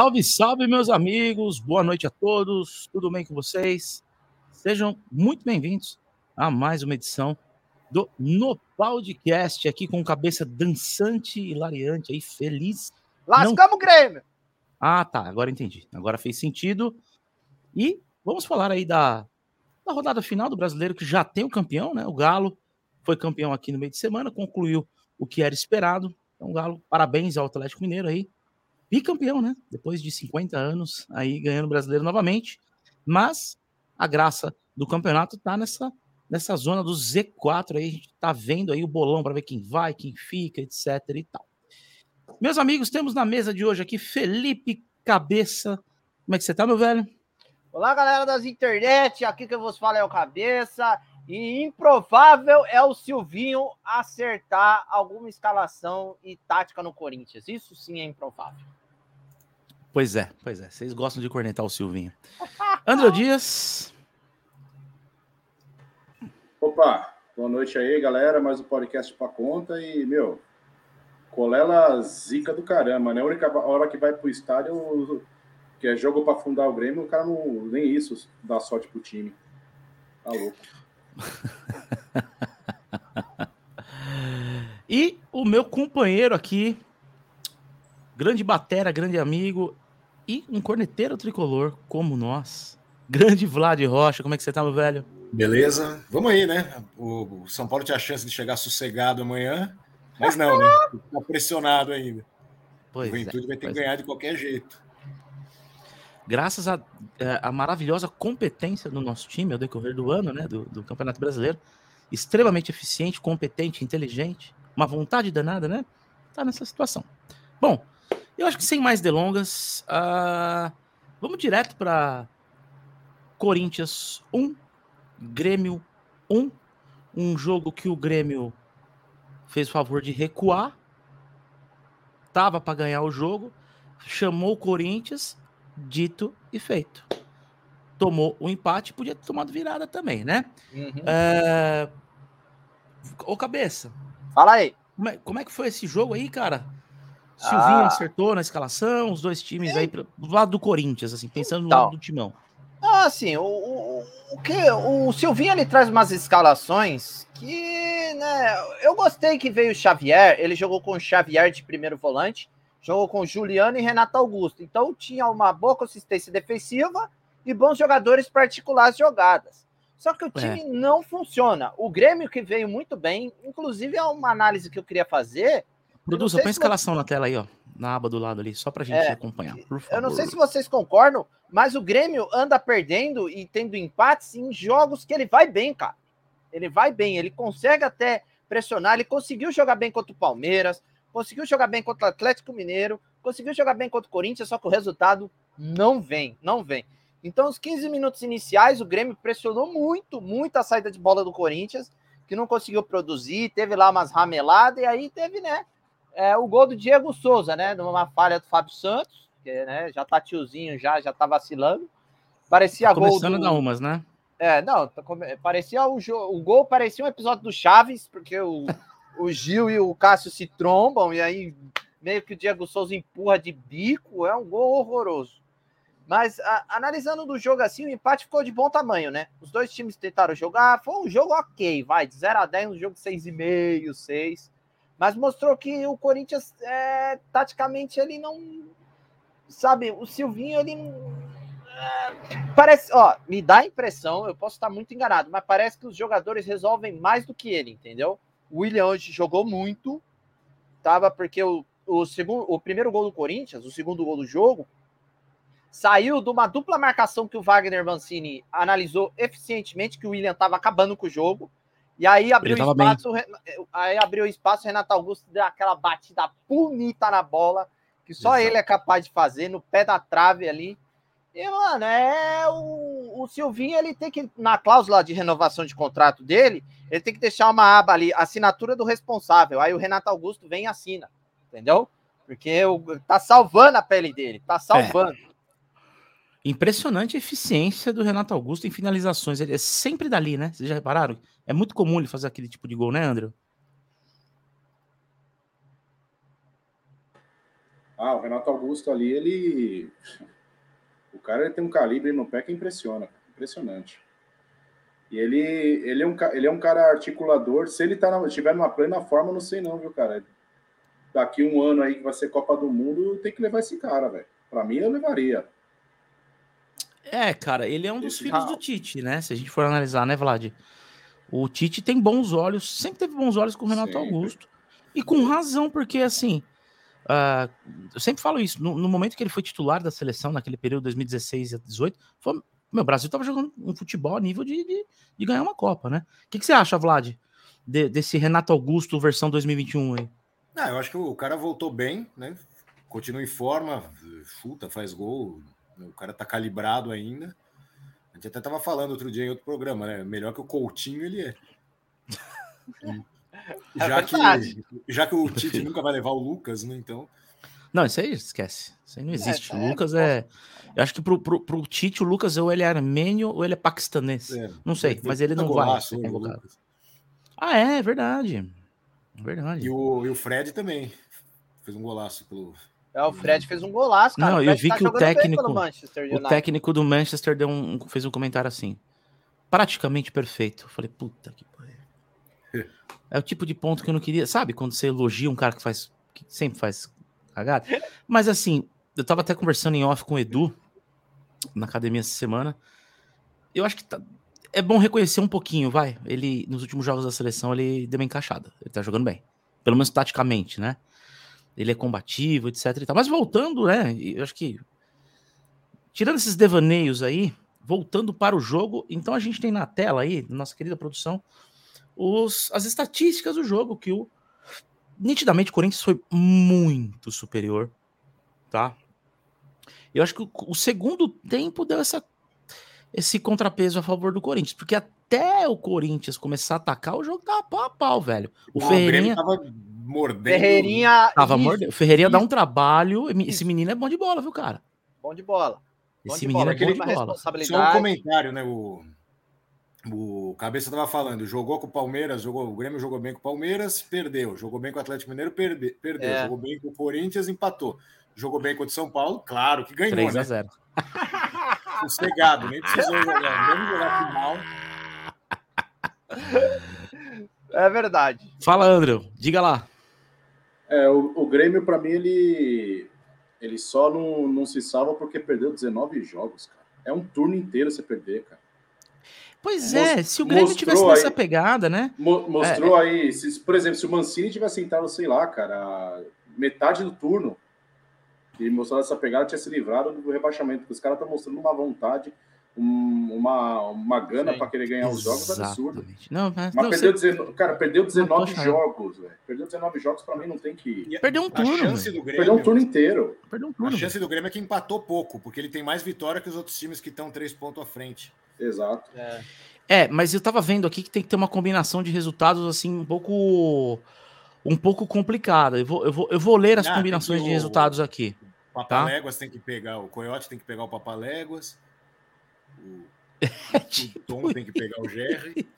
Salve, salve, meus amigos. Boa noite a todos. Tudo bem com vocês? Sejam muito bem-vindos a mais uma edição do No Podcast, aqui com cabeça dançante e lariante aí, feliz. Lascamos o Grêmio! Ah, tá. Agora entendi. Agora fez sentido. E vamos falar aí da, da rodada final do brasileiro, que já tem o campeão, né? O Galo foi campeão aqui no meio de semana, concluiu o que era esperado. Então, Galo, parabéns ao Atlético Mineiro aí. Bicampeão, né? Depois de 50 anos aí ganhando o brasileiro novamente. Mas a graça do campeonato tá nessa, nessa zona do Z4 aí. A gente tá vendo aí o bolão para ver quem vai, quem fica, etc e tal. Meus amigos, temos na mesa de hoje aqui Felipe Cabeça. Como é que você tá, meu velho? Olá, galera das internet. Aqui que eu vos falo é o Cabeça. E improvável é o Silvinho acertar alguma escalação e tática no Corinthians. Isso sim é improvável. Pois é, pois é. Vocês gostam de cornetar o Silvinho. André Dias. Opa, boa noite aí, galera. Mais um podcast pra conta. E, meu, colela zica do caramba, né? A única hora que vai pro estádio, que é jogo pra fundar o Grêmio, o cara não. Nem isso dá sorte pro time. Tá louco. e o meu companheiro aqui, grande batera, grande amigo e um corneteiro tricolor como nós, grande Vlad Rocha. Como é que você tá, meu velho? Beleza, vamos aí, né? O São Paulo tinha a chance de chegar sossegado amanhã, mas não, né? Tá pressionado ainda. Pois o Juventude é, vai ter que ganhar é. de qualquer jeito graças à é, maravilhosa competência do nosso time ao decorrer do ano, né, do, do, Campeonato Brasileiro, extremamente eficiente, competente, inteligente, uma vontade danada, né, tá nessa situação. Bom, eu acho que sem mais delongas, uh, vamos direto para Corinthians 1, Grêmio 1, um jogo que o Grêmio fez o favor de recuar, tava para ganhar o jogo, chamou o Corinthians dito e feito. Tomou o empate, podia ter tomado virada também, né? Uhum. É... Ô, cabeça. Fala aí. Como é, como é, que foi esse jogo aí, cara? Silvinho ah. acertou na escalação, os dois times aí do lado do Corinthians, assim, pensando então. no lado do timão. Ah, assim, o, o, o, que, o Silvinho ele traz umas escalações que, né, eu gostei que veio o Xavier, ele jogou com o Xavier de primeiro volante, Jogou com Juliano e Renato Augusto. Então tinha uma boa consistência defensiva e bons jogadores para articular as jogadas. Só que o é. time é. não funciona. O Grêmio que veio muito bem, inclusive é uma análise que eu queria fazer. Produza, põe a escalação na tela aí, ó, na aba do lado ali, só para a gente é, acompanhar. Eu não sei se vocês concordam, mas o Grêmio anda perdendo e tendo empates em jogos que ele vai bem, cara. Ele vai bem, ele consegue até pressionar, ele conseguiu jogar bem contra o Palmeiras, conseguiu jogar bem contra o Atlético Mineiro, conseguiu jogar bem contra o Corinthians, só que o resultado não vem, não vem. Então, os 15 minutos iniciais, o Grêmio pressionou muito, muito a saída de bola do Corinthians, que não conseguiu produzir, teve lá umas rameladas, e aí teve, né, é, o gol do Diego Souza, né, numa falha do Fábio Santos, que né, já tá tiozinho, já, já tá vacilando. Parecia tá gol. Começando do... a umas, né? É, não, tá parecia o, o gol parecia um episódio do Chaves, porque o, o Gil e o Cássio se trombam, e aí meio que o Diego Souza empurra de bico, é um gol horroroso. Mas a, analisando do jogo assim, o empate ficou de bom tamanho, né? Os dois times tentaram jogar, foi um jogo ok, vai, de 0 a 10, um jogo 6,5, 6. Mas mostrou que o Corinthians, é, taticamente, ele não. Sabe, o Silvinho, ele. É, parece, ó, me dá a impressão, eu posso estar muito enganado, mas parece que os jogadores resolvem mais do que ele, entendeu? O William hoje jogou muito, tava porque o, o, segundo, o primeiro gol do Corinthians, o segundo gol do jogo, saiu de uma dupla marcação que o Wagner Mancini analisou eficientemente, que o William estava acabando com o jogo. E aí abriu espaço, bem. aí abriu espaço, Renato Augusto deu aquela batida bonita na bola, que só Exato. ele é capaz de fazer, no pé da trave ali. E, mano, é o, o Silvinho, ele tem que, na cláusula de renovação de contrato dele, ele tem que deixar uma aba ali, assinatura do responsável. Aí o Renato Augusto vem e assina, entendeu? Porque o, tá salvando a pele dele, tá salvando. É. Impressionante a eficiência do Renato Augusto em finalizações. Ele é sempre dali, né? Vocês já repararam? É muito comum ele fazer aquele tipo de gol, né, André? Ah, o Renato Augusto ali, ele. O cara ele tem um calibre no pé que impressiona, impressionante. E ele, ele, é um, ele é um cara articulador. Se ele tá na, estiver numa plena forma, não sei não, viu, cara? Daqui um ano aí que vai ser Copa do Mundo, tem que levar esse cara, velho. Pra mim, eu levaria. É, cara, ele é um dos esse filhos do Tite, né? Se a gente for analisar, né, Vlad? O Tite tem bons olhos, sempre teve bons olhos com o Renato sempre. Augusto. E com razão, porque assim, uh, eu sempre falo isso, no, no, momento que ele foi titular da seleção, naquele período 2016 a 2018, foi, meu, o Brasil estava jogando um futebol a nível de, de, de, ganhar uma Copa, né? O que, que você acha, Vlad, de, desse Renato Augusto versão 2021 aí? Ah, eu acho que o cara voltou bem, né? Continua em forma, chuta, faz gol. O cara tá calibrado ainda. A gente até tava falando outro dia em outro programa, né? Melhor que o Coutinho ele é. é já, que, já que o Tite nunca vai levar o Lucas, né? Então. Não, isso aí esquece. Isso aí não existe. É, o Lucas é. é eu acho que pro, pro, pro Tite, o Lucas ou ele é armênio ou ele é paquistanês. É, não sei, mas ele não golaço, vai ser convocado. Ah, é, verdade. Verdade. E o, e o Fred também fez um golaço pelo. É, o Fred fez um golaço, cara. Não, eu vi tá que o técnico, o técnico do Manchester deu um, fez um comentário assim. Praticamente perfeito. Eu falei, puta que pariu. É o tipo de ponto que eu não queria. Sabe quando você elogia um cara que faz. que sempre faz cagada? Mas assim, eu tava até conversando em off com o Edu na academia essa semana. Eu acho que tá, é bom reconhecer um pouquinho, vai. Ele, nos últimos jogos da seleção, ele deu uma encaixada. Ele tá jogando bem. Pelo menos taticamente, né? Ele é combativo, etc e tal. Mas voltando, né? Eu acho que. Tirando esses devaneios aí, voltando para o jogo, então a gente tem na tela aí, nossa querida produção, os, as estatísticas do jogo, que o. Nitidamente o Corinthians foi muito superior, tá? Eu acho que o, o segundo tempo deu essa esse contrapeso a favor do Corinthians, porque até o Corinthians começar a atacar, o jogo tava pau a pau, velho. O, o Ferreirinha tava mordendo. Ferreirinha tava mordendo. O Ferreirinha dá um trabalho, esse menino é bom de bola, viu, cara? Bom de bola. Bom esse menino bola. é bom de bola. Só um comentário, né, o o Cabeça tava falando, jogou com o Palmeiras, jogou, o Grêmio jogou bem com o Palmeiras, perdeu. Jogou bem com o Atlético Mineiro, perde, perdeu. É. Jogou bem com o Corinthians, empatou. Jogou bem contra o São Paulo, claro que ganhou, 3 a 0. né? sossegado, nem precisou jogar, nem jogar final. É verdade. Fala, André, diga lá. É, o, o Grêmio, para mim, ele, ele só não, não se salva porque perdeu 19 jogos, cara. É um turno inteiro você perder, cara. Pois é, se o Grêmio tivesse nessa aí, pegada, né? Mostrou é, aí, se, por exemplo, se o Mancini tivesse sentado, sei lá, cara, metade do turno, e mostrando essa pegada, tinha se livrado do rebaixamento, porque os caras estão mostrando uma vontade, um, uma, uma gana para querer ganhar os jogos absurdo. Não, mas, mas não, perdeu você... 19, cara, perdeu 19 jogos, velho. Perdeu 19 jogos, para mim não tem que. Perdeu um turno. Grêmio, perdeu um turno inteiro. Perdeu um turno. A chance do Grêmio é que empatou pouco, porque ele tem mais vitória que os outros times que estão três pontos à frente. Exato. É. é, mas eu tava vendo aqui que tem que ter uma combinação de resultados assim um pouco um pouco complicada. Eu vou, eu vou, eu vou ler as ah, combinações de resultados aqui. Papaléguas tá? tem que pegar, o Coyote tem que pegar o Papaléguas, o, o Tom tem que pegar o Jerry.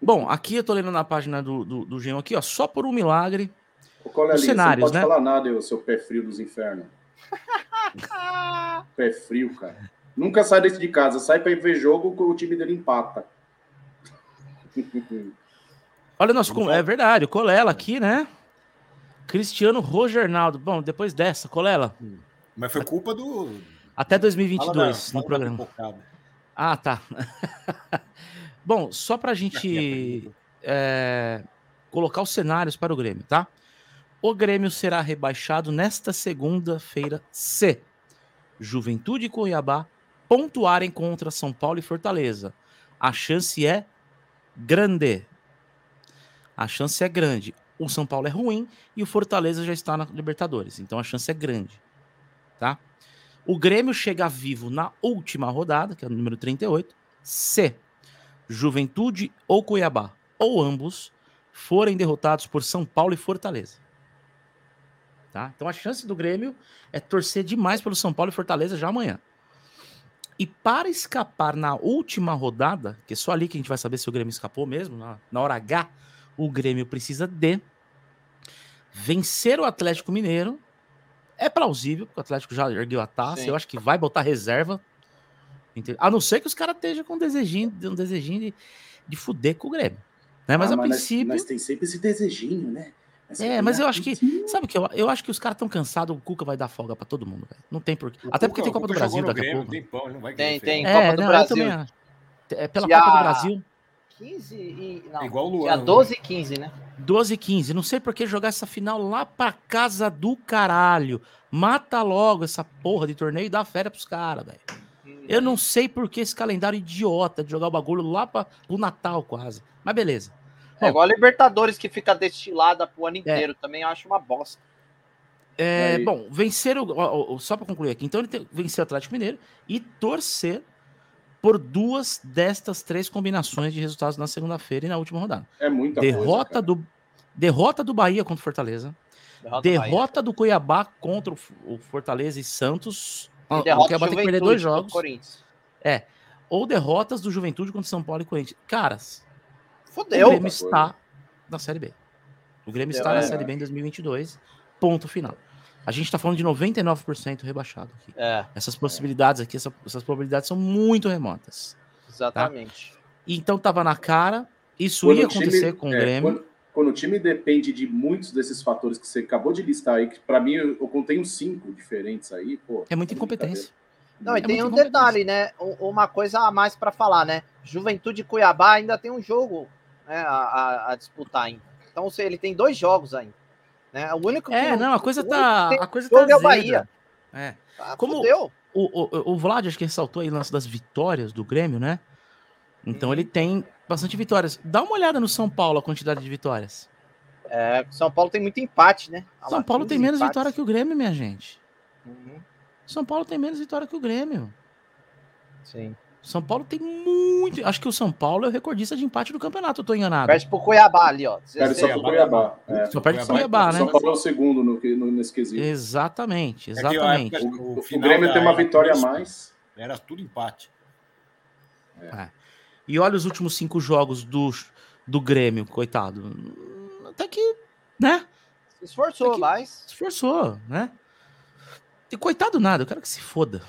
Bom, aqui eu tô lendo na página do, do, do Geo aqui, ó, só por um milagre. Os cenários, você não pode né? falar nada, o seu pé frio dos infernos. pé frio, cara. Nunca sai desse de casa, sai para ir ver jogo com o time dele empata. Olha, nosso, é verdade, o Colela aqui, né? Cristiano Rogernaldo. Bom, depois dessa, Colela. Mas foi culpa do. Até 2022 da, no programa. Ah, tá. Bom, só para a gente é, colocar os cenários para o Grêmio, tá? O Grêmio será rebaixado nesta segunda-feira se Juventude e Cuiabá pontuarem contra São Paulo e Fortaleza. A chance é grande. A chance é grande o São Paulo é ruim e o Fortaleza já está na Libertadores. Então a chance é grande. Tá? O Grêmio chega vivo na última rodada, que é o número 38, se Juventude ou Cuiabá, ou ambos, forem derrotados por São Paulo e Fortaleza. Tá? Então a chance do Grêmio é torcer demais pelo São Paulo e Fortaleza já amanhã. E para escapar na última rodada, que é só ali que a gente vai saber se o Grêmio escapou mesmo, na, na hora H, o Grêmio precisa de vencer o Atlético Mineiro. É plausível, porque o Atlético já ergueu a taça. Sim. Eu acho que vai botar reserva. A não ser que os caras estejam com um desejinho, um desejinho de, de fuder com o Grêmio. Né? Mas ah, a mas princípio. Mas tem sempre esse desejinho, né? é, mas eu acho que. Sabe o que? Eu, eu acho que os caras estão cansados, o Cuca vai dar folga pra todo mundo, velho. Não tem porquê. O Até porque tem Copa do Brasil daqui Grêmio, a pouco. Tem, pão, não vai tem, tem. É, Copa do não, Brasil. É pela Copa do Brasil. 15 e. Não, Igual o Luan. Dia 12 e 15, né? 12 e 15. Não sei por que jogar essa final lá pra casa do caralho. Mata logo essa porra de torneio e dá férias pros caras, velho. Hum. Eu não sei por que esse calendário idiota de jogar o bagulho lá pra, pro Natal quase. Mas beleza. É igual a Libertadores que fica destilada pro ano é. inteiro. É. Também acho uma bosta. É, bom, vencer o. Só para concluir aqui. Então ele tem, vencer o Atlético Mineiro e torcer por duas destas três combinações de resultados na segunda-feira e na última rodada. É muita derrota coisa, do Derrota do Bahia contra o Fortaleza. Derrota, derrota do Cuiabá contra o Fortaleza e Santos. E derrota o Cuiabá tem que perder dois jogos. É. Ou derrotas do Juventude contra São Paulo e Corinthians. Caras, Fodeu. O Grêmio está na Série B. O Grêmio está é, na Série B em 2022. Ponto final. A gente está falando de 99% rebaixado aqui. É, essas possibilidades aqui, essa, essas probabilidades são muito remotas. Tá? Exatamente. Tá? Então tava na cara, isso quando ia acontecer time, com o é, Grêmio. Quando, quando, o time depende de muitos desses fatores que você acabou de listar aí, que para mim eu, eu contei cinco diferentes aí, pô. É muita incompetência. Não, e é tem um detalhe, né? Uma coisa a mais para falar, né? Juventude Cuiabá ainda tem um jogo né, a, a, a disputar ainda. Então ele tem dois jogos ainda. Né? O único é, não, a coisa tá. A coisa tá. É o Bahia. É. Tá, Como o, o, o Vlad, acho que ressaltou aí o lance das vitórias do Grêmio, né? Então uhum. ele tem bastante vitórias. Dá uma olhada no São Paulo, a quantidade de vitórias. É, São Paulo tem muito empate, né? Olha São lá, Paulo tem menos empates. vitória que o Grêmio, minha gente. Uhum. São Paulo tem menos vitória que o Grêmio. Sim. São Paulo tem muito. Acho que o São Paulo é o recordista de empate do campeonato, eu tô enganado. Perde pro Cuiabá ali, ó. Perde só pro Cuiabá. É. Só perde pro Cuiabá, né? São Paulo é o segundo no, no, nesse quesito. Exatamente, exatamente. É que, o, o, o, Grêmio tem uma vitória a mais. Era tudo empate. É. É. E olha os últimos cinco jogos do, do Grêmio, coitado. Até que, né? Se esforçou, mas. Se esforçou, né? E coitado nada, eu quero que se foda.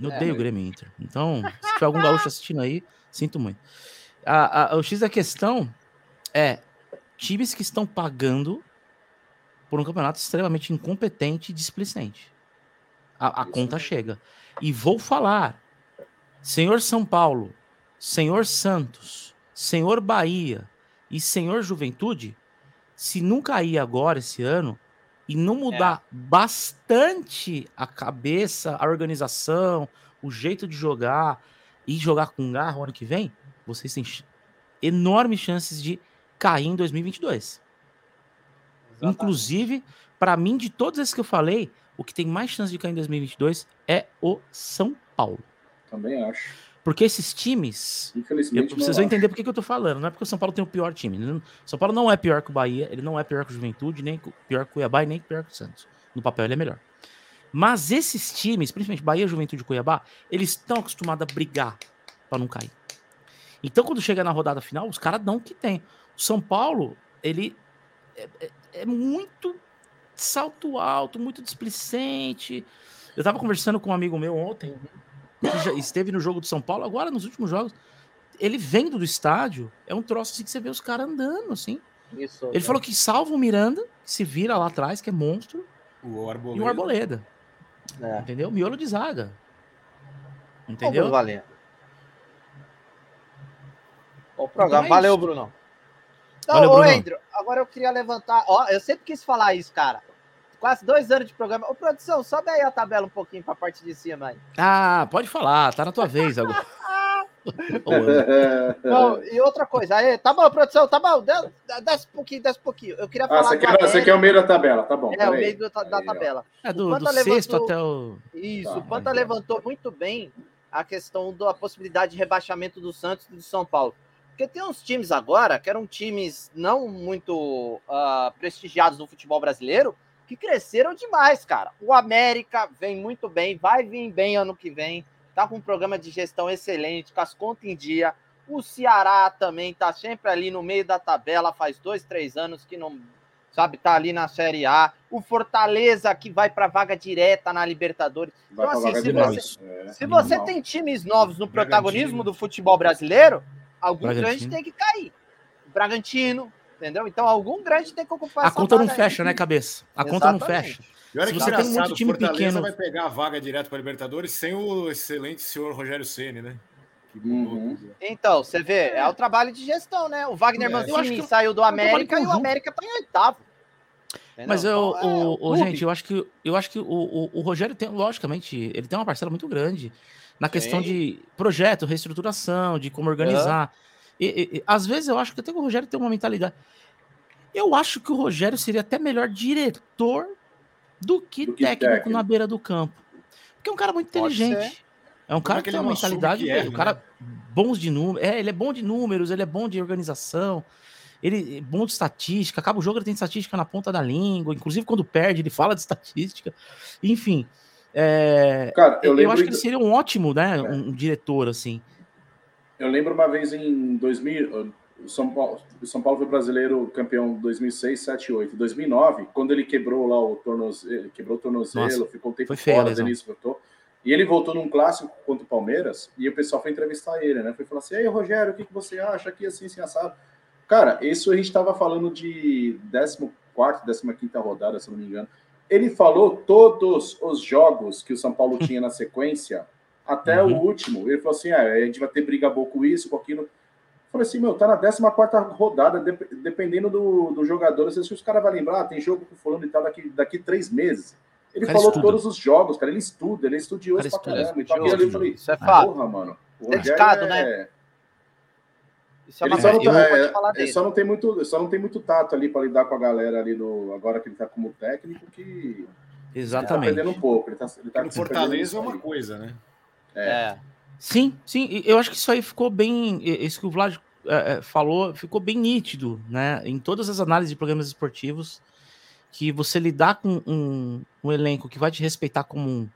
Eu é, odeio o Grêmio Inter. Então, se tiver algum gaúcho assistindo aí, sinto muito. A, a, o X da questão é times que estão pagando por um campeonato extremamente incompetente e displicente. A, a conta chega. E vou falar, senhor São Paulo, senhor Santos, senhor Bahia e senhor Juventude, se não cair agora esse ano, e não mudar é. bastante a cabeça, a organização, o jeito de jogar e jogar com garra ano que vem, vocês têm enormes chances de cair em 2022. Exatamente. Inclusive, para mim, de todos esses que eu falei, o que tem mais chance de cair em 2022 é o São Paulo. Também acho. Porque esses times. Infelizmente. Eu, vocês vão entender por que, que eu tô falando. Não é porque o São Paulo tem o pior time. São Paulo não é pior que o Bahia, ele não é pior que o Juventude, nem pior que o Cuiabá e nem pior que o Santos. No papel ele é melhor. Mas esses times, principalmente Bahia, Juventude e Cuiabá, eles estão acostumados a brigar para não cair. Então, quando chega na rodada final, os caras dão o que tem. O São Paulo, ele é, é, é muito salto alto, muito displicente. Eu tava conversando com um amigo meu ontem, que já esteve no jogo do São Paulo, agora nos últimos jogos, ele vendo do estádio, é um troço assim que você vê os caras andando, assim. Isso, ele é. falou que salva o Miranda, que se vira lá atrás, que é monstro, o Arboleda. e o Arboleda. É. Entendeu? Miolo de zaga. Entendeu? Valendo. O programa. Então é Valeu, Bruno. Então, Valeu, Bruno. ô, Andrew, agora eu queria levantar. Ó, eu sempre quis falar isso, cara quase dois anos de programa. Ô, produção, sobe aí a tabela um pouquinho para a parte de cima aí. Ah, pode falar, tá na tua vez agora. Não, e outra coisa, aí, tá bom, produção, tá bom, desce um pouquinho, desce um pouquinho. Eu queria ah, falar. Você quer, você quer o meio da tabela, tá bom. É, o meio do, da aí, tabela. É, do, do levantou, sexto até o. Isso, tá, o Panta levantou muito bem a questão da possibilidade de rebaixamento do Santos e do São Paulo. Porque tem uns times agora que eram times não muito uh, prestigiados no futebol brasileiro, que cresceram demais, cara. O América vem muito bem, vai vir bem ano que vem, tá com um programa de gestão excelente, com as contas em dia. O Ceará também tá sempre ali no meio da tabela, faz dois, três anos que não, sabe? Tá ali na Série A. O Fortaleza que vai para vaga direta na Libertadores. Vai então, assim, se você. É, se você tem times novos no protagonismo Bragantino. do futebol brasileiro, algum Bragantino. grande tem que cair. Bragantino, entendeu? Então, algum grande tem que ocupar A essa conta não vaga aí. fecha, né, cabeça? A conta não Exatamente. fecha. E olha Se que você tem muito time Fortaleza pequeno- vai pegar a vaga direto para Libertadores sem o excelente senhor Rogério Ceni, né? Uhum. Então, você vê, é o trabalho de gestão, né? O Wagner É, eu Mancini acho que saiu do trabalho América e o. América tá em oitavo. Entendeu? Mas eu, Então, é, o, o- gente, eu acho que eu acho que o, o, o Rogério tem, logicamente, ele tem uma parcela muito grande na questão Sim. de projeto, reestruturação, de como organizar. E, e- e, às vezes eu acho que até que o Rogério tem uma mentalidade. Eu acho que o Rogério seria até melhor diretor do que, Do que técnico, técnico. na beira do campo. Porque é um cara muito inteligente. É um cara é que tem uma assume mentalidade, erra, um cara né? bons de números. É, ele é bom de números, ele é bom de organização. Ele é bom de estatística. Acaba o jogo, ele tem estatística na ponta da língua. Inclusive, quando perde, ele fala de estatística. Enfim. é, Cara, eu eu, acho que ele seria um ótimo, né? É. Um, um diretor, assim. Eu lembro uma vez em 2000, o São Paulo, o São Paulo foi brasileiro campeão 2006, 7, 8. 2009, quando ele quebrou lá o tornozelo, ele quebrou o tornozelo, Nossa, ficou um tempo fora, o lesão. Denis voltou. E ele voltou num clássico contra o Palmeiras e o pessoal foi entrevistar ele, né? Foi falar assim: "Ei, Rogério, o que, que você acha aqui assim, assim assado?" Cara, isso a gente estava falando de 14, 15 rodada, se não me engano. Ele falou todos os jogos que o São Paulo tinha na sequência, até Uhum. o último. Ele falou assim: é, a gente vai ter briga boa com isso, com aquilo. Eu falei assim, meu, tá na 14 rodada, dep- dependendo do, do jogador, não sei se os caras vão lembrar, ah, tem jogo com fulano e tal daqui, daqui três meses. Ele falou estuda. todos os jogos, cara, ele estuda, ele é estudioso pra caramba. Então, eu falei, Isso é fato. porra, mano. O Dedicado, né? é- Isso é Ele só, não, tá- é, ele só não tem muito, só não tem muito tato ali para lidar com a galera ali no agora que ele tá como técnico que ele tá Exatamente. perdendo um pouco. Ele tá, ele tá No Fortaleza é uma coisa, né? É. Sim, sim. e Eu acho que isso aí ficou bem. Isso que o Vlad é, é, falou ficou bem nítido, né? Em todas as análises de programas esportivos, que você lidar com um, um elenco que vai te respeitar como um,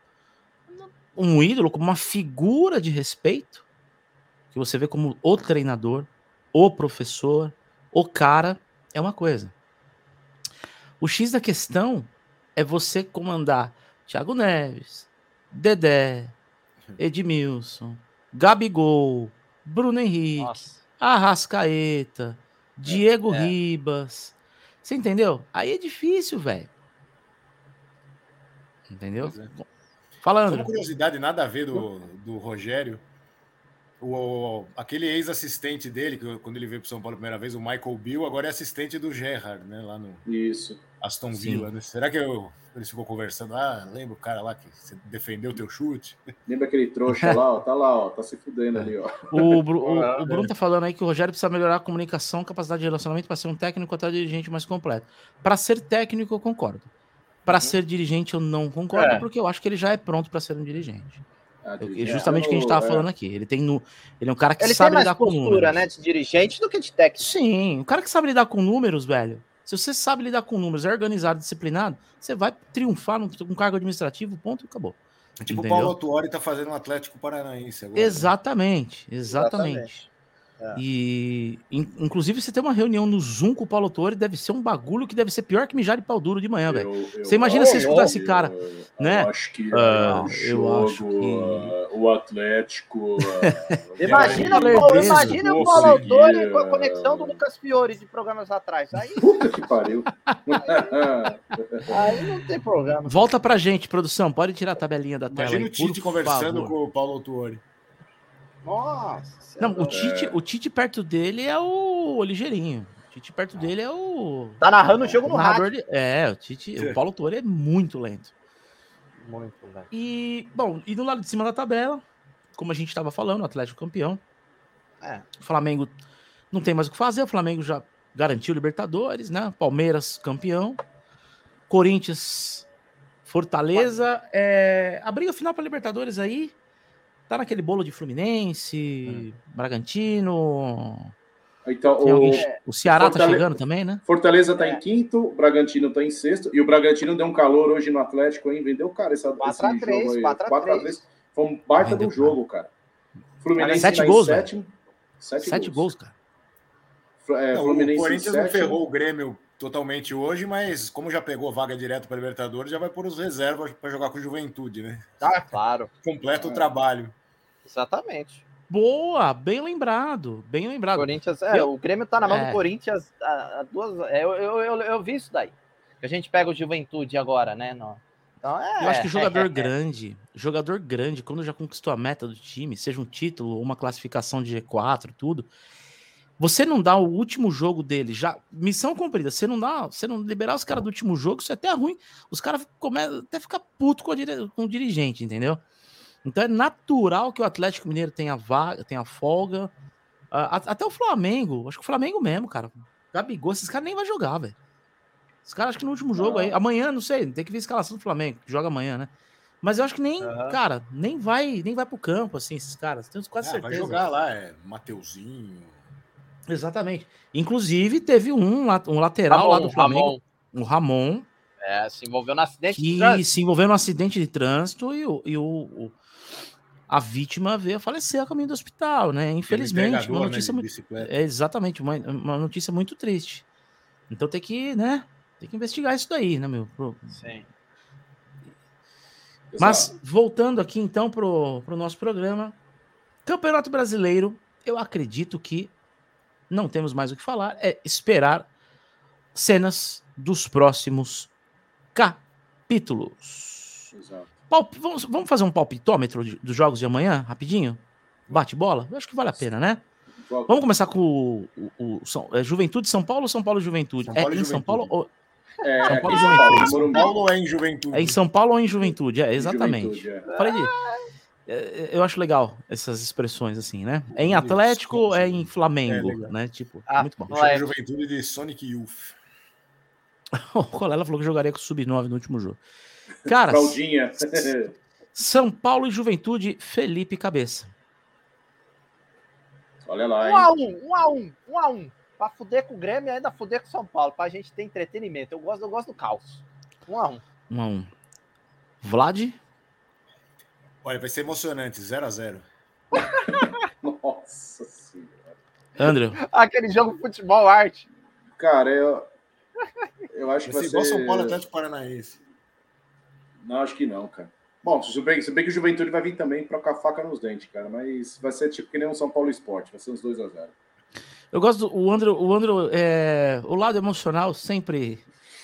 um ídolo, como uma figura de respeito, que você vê como o treinador, o professor, o cara, é uma coisa. O X da questão é você comandar Thiago Neves, Dedé, Edmilson, Gabigol, Bruno Henrique, Nossa. Arrascaeta, Diego é. Ribas. Você entendeu? Aí é difícil, velho. Entendeu? Pois é. Fala, Só André. uma curiosidade, nada a ver do, do Rogério. O, aquele ex-assistente dele, que quando ele veio para São Paulo a primeira vez, o Michael Bill, agora é assistente do Gerrard, né? Lá no Isso. Aston Sim. Villa. Né? Será que eu, eles ficam conversando? Ah, lembra o cara lá que você defendeu o teu chute? Lembra aquele trouxa lá, ó? Tá lá, ó. Tá se fudendo ali, ó. O, Bru- o- o Bruno tá falando aí que o Rogério precisa melhorar a comunicação, capacidade de relacionamento para ser um técnico até dirigente mais completo. Para ser técnico, eu concordo. Para ser dirigente, eu não concordo, É. porque eu acho que ele já é pronto para ser um dirigente. Dirigente. justamente o que a gente tava É. falando aqui. Ele tem no, ele é um cara que Ele sabe lidar com postura, números. né, de dirigente do que de técnico. Sim, o cara que sabe lidar com números, velho. Se você sabe lidar com números, é organizado, disciplinado, você vai triunfar num, num cargo administrativo, ponto, e acabou. É tipo o Paulo Tuori tá fazendo um Atlético Paranaense agora. né? Exatamente, exatamente. É. E in- inclusive você tem uma reunião no Zoom com o Paulo Torre, deve ser um bagulho que deve ser pior que mijar de pau duro de manhã, velho. Eu- eu- Você imagina se você escutar esse cara, eu- né? Eu acho que Ah, o eu jogo, acho que- ah, o Atlético. ah, Imagina, Paulo- imagina o Paulo Autori com a conexão do Lucas Fiore de programas atrás. Aí, Puta que pariu. aí não tem programa. Volta pra gente, produção, pode tirar a tabelinha da tela Imagina aí, o Tite conversando favor. com o Paulo Tuori. Nossa. Não, o senhora. Tite, o Tite perto dele é o ligeirinho. O Tite perto dele é o Tá narrando o jogo no narrador rádio. de... É, o Tite, o Paulo Torre é muito lento. Muito, velho. E, bom, e no lado de cima da tabela, como a gente estava falando, o Atlético campeão. É. O Flamengo não tem mais o que fazer, o Flamengo já garantiu o Libertadores, né? Palmeiras campeão. Corinthians, Fortaleza. É... A briga final para Libertadores aí tá naquele bolo de Fluminense, Bragantino. Então, o O Ceará tá Fortale- chegando também, né? Fortaleza tá É. em quinto, o Bragantino tá em sexto, e o Bragantino deu um calor hoje no Atlético, hein? Vendeu cara essa, 4 esse a 3, jogo aí. 4 a 4 a 3. Foi um baita Vendeu, do jogo, cara. Fluminense Sete tá gols, velho. sétimo. Sete, Sete gols, cara. Fl- é, Não, Fluminense o em Corinthians não sétimo. ferrou o Grêmio totalmente hoje, mas como já pegou vaga direto para Libertadores, já vai pôr os reservas para jogar com Juventude, né? Ah, claro. Completa o trabalho. Exatamente. Boa, bem lembrado, bem lembrado. Corinthians, é, Eu- o Grêmio tá na mão É. do Corinthians a, a duas. é, eu, eu, eu, eu vi isso daí. A gente pega o Juventude agora, né? No, então, é, Eu acho que jogador grande, jogador grande, quando já conquistou a meta do time, seja um título, uma classificação de G4, tudo, você não dá o último jogo dele, já missão cumprida, você não dá, você não liberar os caras do último jogo, isso é até ruim. Os caras começam até ficar puto com, a dire- com o dirigente, entendeu? Então é natural que o Atlético Mineiro tenha vaga, tenha folga. Até o Flamengo, acho que o Flamengo mesmo, cara. Gabigol, esses caras nem vai jogar, velho. Os caras acho que no último jogo aí, amanhã, não sei, tem que ver a escalação do Flamengo, que joga amanhã, né? Mas eu acho que nem, Aham. cara, nem vai, nem vai pro campo assim esses caras, tenho quase Ah, certeza. vai jogar lá, é Mateuzinho. Exatamente. Inclusive teve um, um lateral lá do Flamengo, Ramon, o Ramon, é, se envolveu no acidente de que trânsito. se envolveu num acidente de trânsito e, o, e o- o- a vítima veio a falecer a caminho do hospital, né? Infelizmente, uma né, notícia de muito, é exatamente uma, uma notícia muito triste. Então tem que, né? Tem que investigar isso daí, né, meu? Pro- Sim. Mas voltando aqui então pro, pro nosso programa, Campeonato Brasileiro, eu acredito que não temos mais o que falar, é esperar cenas dos próximos capítulos. Exato. Palp- vamos, vamos fazer um palpitômetro de- dos jogos de amanhã, rapidinho? Bate bola? Eu acho que vale a pena, né? Vamos- começar com o, o- o São- é Juventude São Paulo ou São Paulo e Juventude? São Paulo é em São Paulo ou É, São aqui Paulo em São Juventude. Paulo, São Morumbi. Paulo ou é em Juventude? é em São Paulo ou em Juventude? É, exatamente. Juventude, é. Falei de. É, Eu acho legal essas expressões assim, né? É em Atlético ou é em Flamengo, É, né? Tipo, Ah, muito bom. Chama é. Juventude de Sonic Youth. O Colela falou que jogaria com o Sub-9 no último jogo. Cara. São Paulo e Juventude, Felipe Cabeça. Olha lá, Um hein? a um, um a um, um a um. Pra fuder com o Grêmio e ainda fuder com o São Paulo. Pra gente ter entretenimento. Eu gosto, eu gosto do caos. Um a um. Um a um. Vlad, Olha, vai ser emocionante, 0x0. Nossa senhora. André, Aquele jogo futebol arte. Cara, eu. Eu acho que Vai vai ser igual ser. São Paulo Atlético Paranaense. Não, acho que não, cara. Bom, se bem, se bem que o Juventude vai vir também pra com a faca nos dentes, cara. Mas vai ser tipo que nem um São Paulo Esporte. Vai ser uns 2x0. eu gosto do o André, o André, é, o lado emocional sempre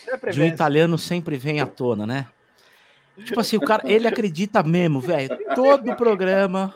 Sempre de um italiano sempre vem à tona, né? Tipo assim, o cara, ele acredita mesmo, velho. Todo programa.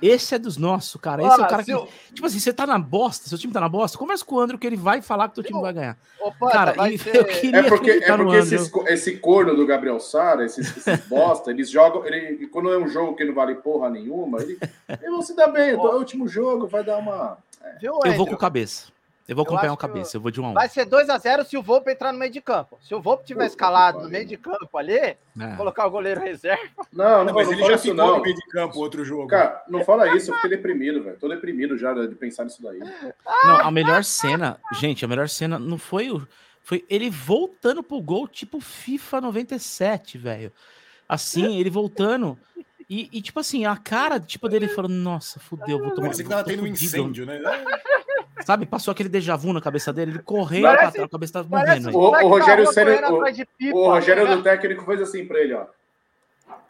Esse é dos nossos, cara. Esse é o cara que. o- Tipo assim, você tá na bosta, seu time tá na bosta, conversa com o André que ele vai falar que teu time vai ganhar. Panta, Cara, vai ser... eu queria É porque, é porque esses esse corno do Gabriel Sara, esses, esses bosta, eles jogam. Ele, quando é um jogo que não vale porra nenhuma, ele, eles vão se dar bem. É o último jogo, vai dar uma. Viu, Eu vou com o cabeça. Eu vou acompanhar o cabeça, eu vou de um a um. Vai ser 2x0 se o Volpe entrar no meio de campo. Se o Volpe tiver escalado no meio de campo ali, É. colocar o goleiro reserva. Não, não, Mas não ele já ficou não. no meio de campo outro jogo. Cara, não fala isso, eu fiquei deprimido, velho. Tô deprimido já de pensar nisso daí. Não, a melhor cena, gente, a melhor cena não foi o. Foi ele voltando pro gol, tipo FIFA 97, velho. Assim, ele voltando. E, e, tipo assim, a cara tipo, dele falando, nossa, fudeu, vou tomar. Parecia que tava tendo um fudido." incêndio, né? Sabe, passou aquele déjà vu na cabeça dele, ele correndo Parece- pra trás, a cabeça tava morrendo. O- o Rogério Ceni- correndo o- pipa, O Rogério né? do técnico fez assim pra ele, ó.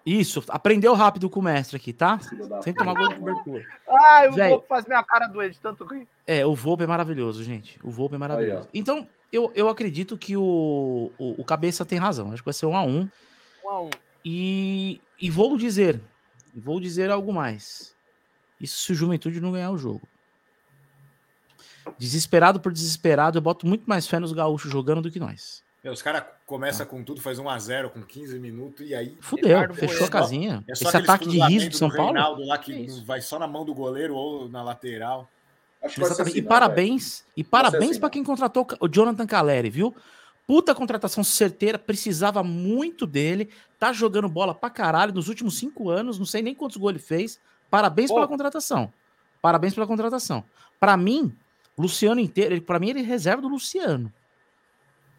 Isso, aprendeu rápido com o mestre aqui, tá? Sem tomar gol de cobertura. Ai, o. Volpe faz minha cara doer de tanto rir. É, o Volpe é maravilhoso, gente. O Volpe é maravilhoso. Aí, então, eu, eu acredito que o, o, o Cabeça tem razão. Acho que vai ser um a um. Um a um. E, e vou dizer, vou dizer algo mais. Isso se o Juventude não ganhar o jogo. Desesperado por desesperado, eu boto muito mais fé nos gaúchos jogando do que nós. Meu, Os caras começam com tudo, faz 1x0 com 15 minutos e aí. Fudeu, fechou a casinha. É só Esse ataque de riso cruzamentos de São Paulo. Reinaldo lá que É vai só na mão do goleiro ou na lateral. Assim, e não, parabéns, e parabéns assim, para não. quem contratou o Jonathan Caleri, viu? Puta contratação certeira, precisava muito dele, tá jogando bola pra caralho nos últimos cinco anos, não sei nem quantos gols ele fez. Parabéns Pô. pela contratação. Parabéns pela contratação. Pra mim, Luciano inteiro, pra mim ele é reserva do Luciano.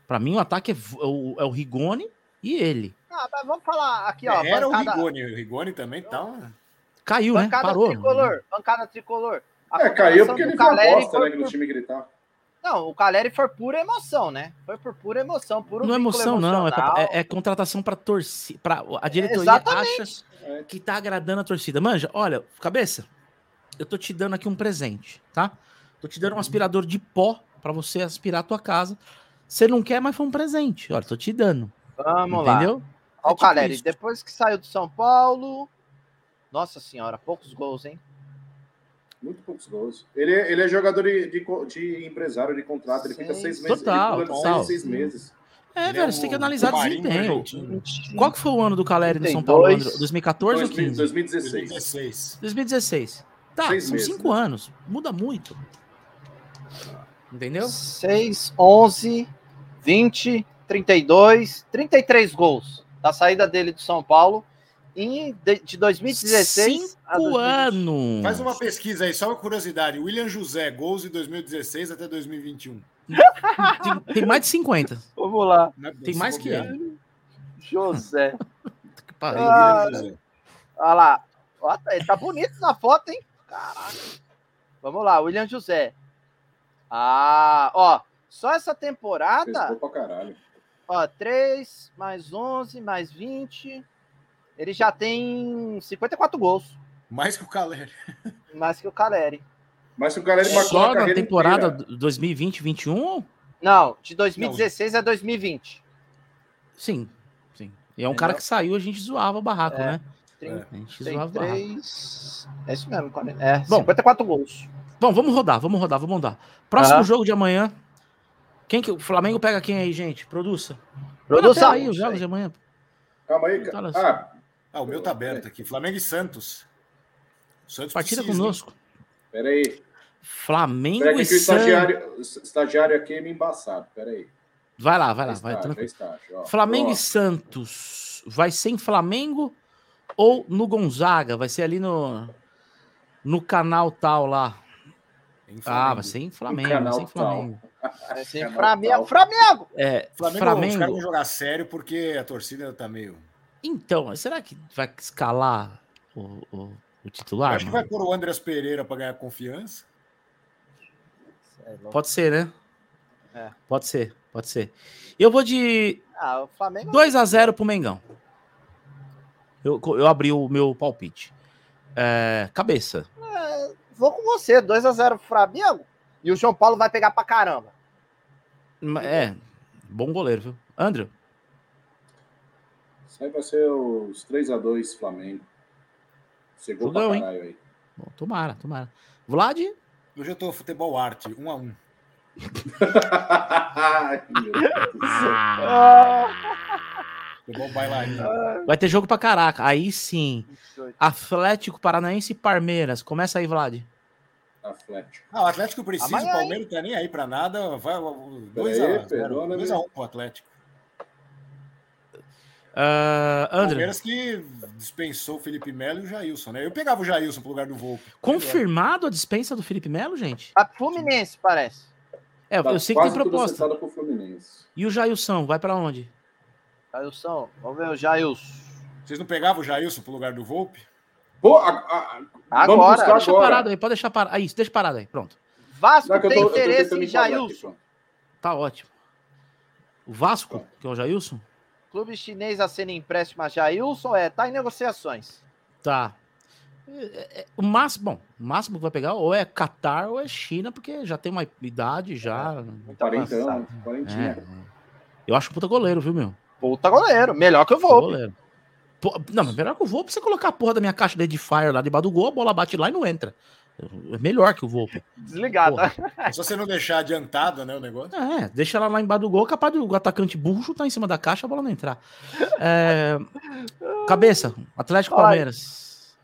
Pra mim o ataque é, é o, é o Rigoni e ele. Ah, mas vamos falar aqui, ó. Era bancada, o Rigoni. O Rigoni também tá. uma- Caiu, né? bancada Parou. tricolor. Bancada tricolor. A É, caiu porque ele Caleri bosta, né, no por- time tá. Não, o Caleri foi pura emoção, né? Foi por pura emoção, puro Não é emoção, não. É, pra, é, é, contratação para torcida. Pra, a diretoria é, acha que tá agradando a torcida. Manja, olha, cabeça, eu tô te dando aqui um presente, tá? Tô te dando um aspirador de pó para você aspirar a tua casa. Você não quer, mas foi um presente. Olha, tô te dando. Vamos Entendeu? lá. Olha é o tipo Caleri, depois que saiu do São Paulo. Nossa senhora, poucos gols, hein? Muito poucos gols. Ele, é, ele é jogador de, de, de empresário, de contrato, ele Sim, fica seis meses. Total, total. Seis, seis meses. É, ele velho, é você tem que analisar desempenho. Qual que foi o ano do Caleri no São Paulo, André? 2014 ou 15? 2016. 2016. 2016. Tá, Seis são meses, cinco né? anos. Muda muito. Entendeu? 6, 11, 20, 32, 33 gols da saída dele do São Paulo em, de, de 2016 Cinco a 2020. anos. Faz uma pesquisa aí, só uma curiosidade. William José, gols de 2016 até 2021. tem, tem, mais de 50. Vamos lá. É tem mais que ele. José. que pariu. Ah, olha lá. Ó, ele tá bonito na foto, hein? Caraca. Vamos lá, William José. Ah, ó, só essa temporada. Pra caralho. Ó, 3 mais 11 mais 20. Ele já tem 54 gols. Mais que o Caleri. Mais que o Caleri. Mas o Caleri marcou Só na temporada 2020-21? Não, de 2016 Não. a 2020. Sim, sim. E é um Entendeu? cara que saiu, a gente zoava o barraco, é. né? É. A gente zoava o barraco. É isso mesmo, é, Bom, 54 gols. Bom, vamos rodar, vamos rodar, vamos rodar. Próximo ah. jogo de amanhã. Quem que o Flamengo pega quem aí, gente? Produça. Produça aí os jogos de amanhã. Calma aí, cara. Ah, ah, o meu tá aberto aqui. Flamengo e Santos. Santos Partida precisa, conosco. Pera aí. Flamengo Pera e Santos. Estagiário, estagiário aqui é me embaçado. Pera aí. Vai lá, vai lá. vai, estágio, estágio, Flamengo ó. e Santos. Vai ser em Flamengo ou no Gonzaga? Vai ser ali no, no canal tal lá. Ah, vai ser em Flamengo. Vai ser em Flamengo. Vai ser em Flamengo. Flamengo! É, Flamengo, Flamengo. Os caras vão jogar sério porque a torcida tá meio. Então, será que vai escalar o, o, o titular? acho mano? que vai pôr o Andreas Pereira para ganhar confiança. É pode ser, né? É. Pode ser, pode ser. Eu vou de ah, 2 a 0 pro Mengão. Eu, eu abri o meu palpite. É, cabeça. É, vou com você, 2 a 0 pro Flamengo. E o João Paulo vai pegar pra caramba. É, bom goleiro, viu? André? Isso aí vai ser os 3x2 Flamengo. Chegou Jogão, pra caralho aí. Bom, tomara, tomara. Vlad? Hoje eu tô futebol arte, 1 x 1 Bailarino. Vai ter jogo pra caraca. Aí sim. Atlético Paranaense e Palmeiras. Começa aí, Vlad. Atlético. Ah, o Atlético precisa, Amanhã, o Palmeiras não tá nem aí pra nada. Vai 2x1 um pro Atlético. Uh, André. Palmeiras que dispensou o Felipe Melo e o Jailson, né? Eu pegava o Jailson pro lugar do Volpe. Confirmado a dispensa do Felipe Melo, gente? A Fluminense, parece. É, tá eu sei que tem proposta. E o Jailson, vai para onde? Jailson, vamos ver o Jailson. Vocês não pegavam o Jailson pro lugar do Volpe? Pô, a, a, agora, deixa agora. parado aí, pode deixar parado. Aí, deixa parado aí, pronto. Vasco não, tem tô, interesse em Jailson. Tá ótimo. O Vasco, tá. que é o Jailson? Clube chinês a ser empréstimo a Jailson é, tá em negociações. Tá. É, é, o máximo, bom, o máximo que vai pegar ou é Qatar ou é China, porque já tem uma idade já. É, 40 anos, É, eu acho puta goleiro, viu, meu? Puta goleiro, melhor que eu vou. Não, mas melhor que eu vou pra você colocar a porra da minha caixa de Fire lá debaixo do gol, a bola bate lá e não entra. É melhor que o Volpe. Desligado. É só você não deixar adiantado, né, o negócio. É, deixa ela lá embaixo do gol, capaz do atacante burro chutar em cima da caixa, a bola não entrar. É... Cabeça, Atlético Palmeiras.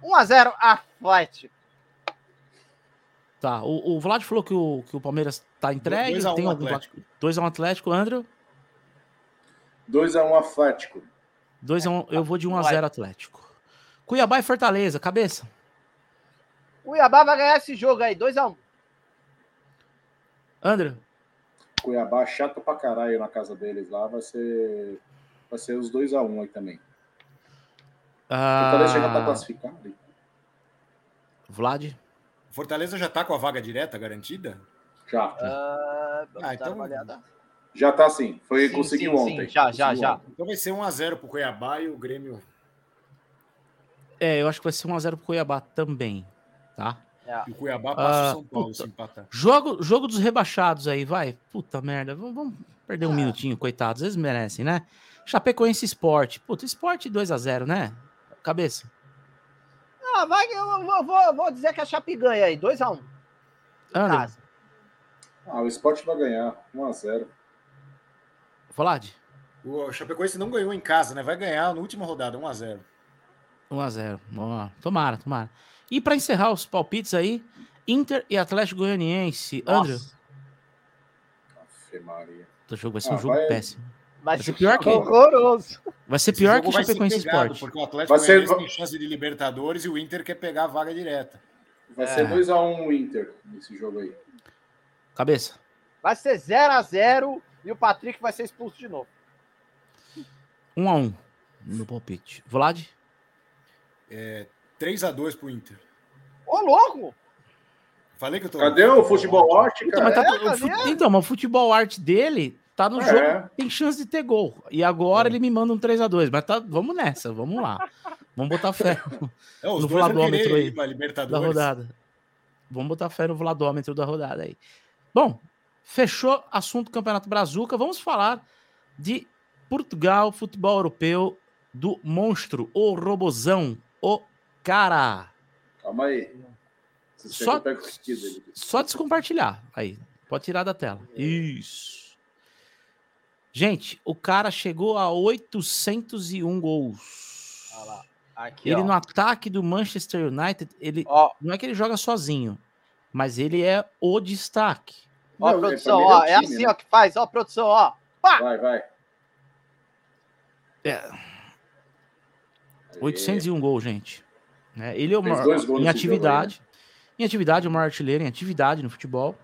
1x0 Atlético. Tá, o, o Vlad falou que o, que o Palmeiras tá entregue. 2x1 tem algum Atlético. 2x1 Atlético, André? 2x1 Atlético. 2x1, eu vou de 1x0 Atlético. Cuiabá e Fortaleza, cabeça. Cuiabá vai ganhar esse jogo aí, 2x1. Um. André? Cuiabá chato pra caralho na casa deles lá, vai ser. Vai ser os 2x1 um aí também. Ah... Fortaleza já tá classificado. Vlad? Fortaleza já tá com a vaga direta garantida? Já. Uh, ah, então... Já tá sim. Foi, sim, conseguiu sim, ontem. Sim, já, já, já. Ontem. Então vai ser 1x0 pro Cuiabá e o Grêmio. É, eu acho que vai ser 1x0 pro Cuiabá também, tá? É. E o Cuiabá passa ah, o São Paulo puta, se empatar. Jogo, jogo dos rebaixados aí, vai. Puta merda, vamos, vamos perder um ah. minutinho, coitados. Eles merecem, né? Chapecoense Esporte. Puta, Esporte 2x0, né? Cabeça. Ah, vai, eu vou, vou, vou dizer que a Chape ganha aí, 2x1. Ah, ah, o Esporte vai ganhar, 1x0. Vlad? O Chapecoense não ganhou em casa, né? Vai ganhar na última rodada, 1x0. 1x0. Tomara, tomara. E para encerrar os palpites aí, Inter e Atlético Goianiense. André. Afe Maria. O jogo vai ser ah, um jogo vai... péssimo. Vai, vai ser pior que horroroso. Vai ser pior que o Chapecoense Sport. Porque o Atlético vai ser... tem chance de Libertadores e o Inter quer pegar a vaga direta. Vai é. ser 2x1 o Inter nesse jogo aí. Cabeça. Vai ser 0x0 e o Patrick vai ser expulso de novo. 1x1 no palpite. Vlad? É, 3x2 pro Inter. Ô, louco! Falei que eu tô. Cadê o futebol arte, então, cara? Mas, tá, é, então, mas o futebol arte dele tá no é. jogo, tem chance de ter gol. E agora é. ele me manda um 3x2. Mas tá, vamos nessa, vamos lá. Vamos botar fé é, no vladômetro aí da rodada. Vamos botar fé no vladômetro da rodada aí. Bom, fechou assunto Campeonato Brazuca. Vamos falar de Portugal, futebol europeu, do monstro, o robozão, o cara. Calma aí. Só, só descompartilhar. Aí, pode tirar da tela. Isso. Gente, o cara chegou a 801 gols. Olha lá. Aqui, ele ó. no ataque do Manchester United, ele ó. não é que ele joga sozinho, mas ele é o destaque. Ó, não, produção, ó, é, é assim, né? ó, que faz, ó, produção, ó. Pá! Vai, vai. É. 801 gols, gente. É, ele é o maior, em atividade. Em atividade, o maior artilheiro, em atividade no futebol.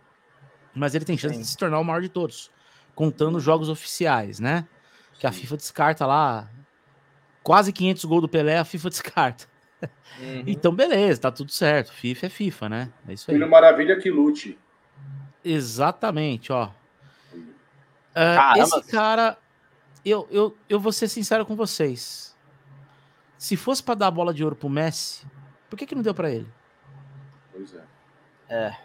Mas ele tem chance Sim. de se tornar o maior de todos, contando jogos oficiais, né? Sim. Que a FIFA descarta lá quase 500 gols do Pelé, a FIFA descarta. Uhum. Então, beleza, tá tudo certo. FIFA é FIFA, né? É isso aí. Filho Maravilha que lute. Exatamente, ó. Uh, esse cara, eu, eu, eu vou ser sincero com vocês. Se fosse para dar a bola de ouro pro Messi, por que, que não deu para ele? Pois é. É.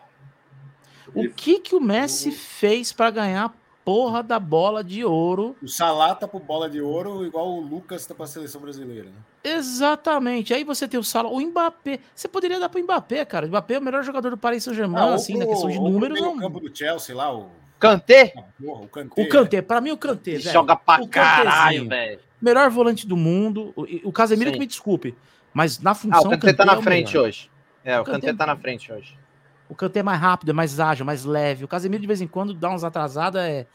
O que que o Messi fez para ganhar porra da bola de ouro. O Salah tá pro bola de ouro, igual o Lucas tá pra seleção brasileira, né? Exatamente. Aí você tem o Salah, o Mbappé. Você poderia dar pro Mbappé, cara. O Mbappé é o melhor jogador do Paris Saint-Germain, ah, assim, pro, na questão de números. O campo do Chelsea lá, o. Kanté? o Kanté. O Kanté, pra mim o Kanté, velho. Joga pra caralho, velho. Melhor volante do mundo. O, o Casemiro Sim. que me desculpe, mas na função. Ah, o Kanté tá na é frente hoje. É, o, o Kanté tá na frente hoje. O Kanté é mais rápido, é mais ágil, mais leve. O Casemiro de vez em quando dá uns atrasadas é...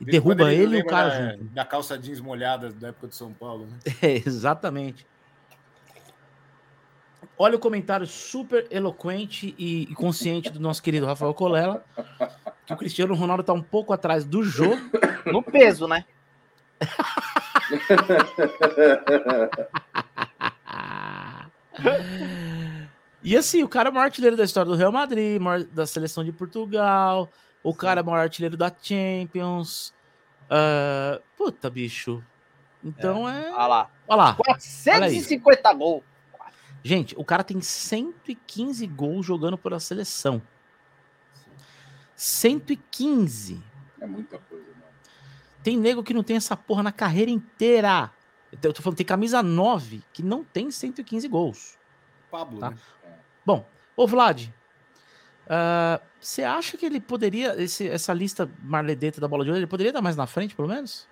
e derruba ele e o cara da, junto. Da calça jeans molhada da época de São Paulo, né? É, exatamente. Olha o comentário super eloquente e, consciente do nosso querido Rafael Colela, que o Cristiano Ronaldo tá um pouco atrás do jogo. No peso, né? E assim, o cara é o maior artilheiro da história do Real Madrid, maior da seleção de Portugal, o cara é o maior artilheiro da Champions. Uh, puta, bicho. Então é. é... Olha lá. Olha lá. 450 gols. Gente, o cara tem 115 gols jogando pela seleção. 115. É muita coisa, mano. Tem nego que não tem essa porra na carreira inteira. Eu tô falando, tem camisa 9 que não tem 115 gols. Pablo, tá? né? Bom, ô Vlad, uh, você acha que ele poderia, esse, essa lista marledeta da bola de ouro, ele poderia dar mais na frente, pelo menos?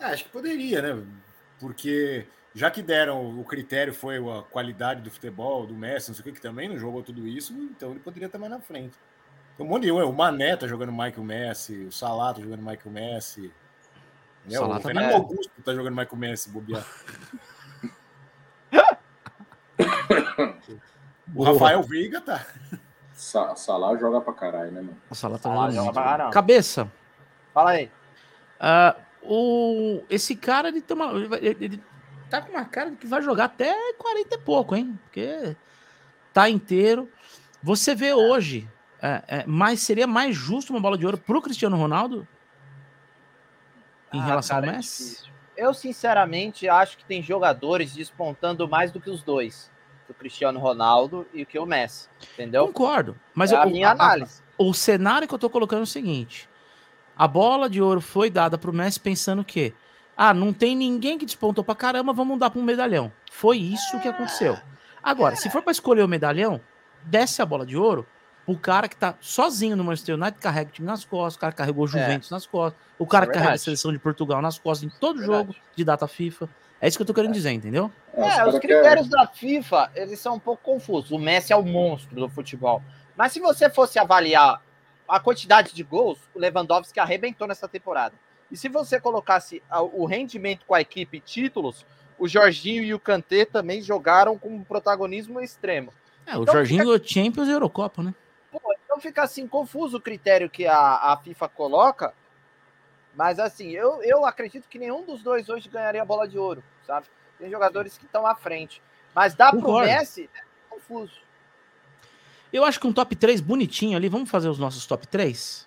É, acho que poderia, né? Porque já que deram, o critério foi a qualidade do futebol, do Messi, não sei o que, que também não jogou tudo isso, então ele poderia estar mais na frente. Tem um monte de o Mané tá jogando Michael Messi, o Salah tá jogando Michael Messi. O, o tá Fernando Augusto tá jogando Michael Messi, bobear. O Rafael Veiga tá. Salah joga pra caralho, né, mano? O Salah tá Salah jogando pra caralho. Cabeça. Fala aí. Uh, o... Esse cara, ele, tem uma... ele, ele tá com uma cara de que vai jogar até 40 e pouco, hein? Porque tá inteiro. Você vê hoje, É, é, mas seria mais justo uma bola de ouro pro Cristiano Ronaldo em Ah, relação cara, ao é Messi? difícil. Eu, sinceramente, acho que tem jogadores despontando mais do que os dois. O Cristiano Ronaldo e o que o Messi. Entendeu? Concordo. Mas é eu- a minha a- análise. o cenário que eu tô colocando é o seguinte: a bola de ouro foi dada pro Messi pensando que, ah, não tem ninguém que despontou pra caramba, vamos dar pra um medalhão. Foi isso que aconteceu. Agora, se for pra escolher o medalhão, desce a bola de ouro pro cara que tá sozinho no Manchester United, carrega o time nas costas, o cara carregou o Juventus nas costas, o cara é que carrega a seleção de Portugal nas costas em todo Verdade. jogo de data FIFA. É isso que eu tô querendo dizer, entendeu? É, cara os critérios da FIFA, eles são um pouco confusos. O Messi é o monstro do futebol. Mas se você fosse avaliar a quantidade de gols, o Lewandowski arrebentou nessa temporada. E se você colocasse o rendimento com a equipe e títulos, o Jorginho e o Kanté também jogaram com um protagonismo extremo. É, o Então Jorginho ganhou Champions e Eurocopa, né? Pô, então fica assim confuso o critério que a, a FIFA coloca. Mas assim, eu, eu acredito que nenhum dos dois hoje ganharia a bola de ouro, sabe? Tem jogadores que estão à frente. Mas dá pro Concordo. Messi, é confuso. Eu acho que um top 3 bonitinho ali. Vamos fazer os nossos top 3?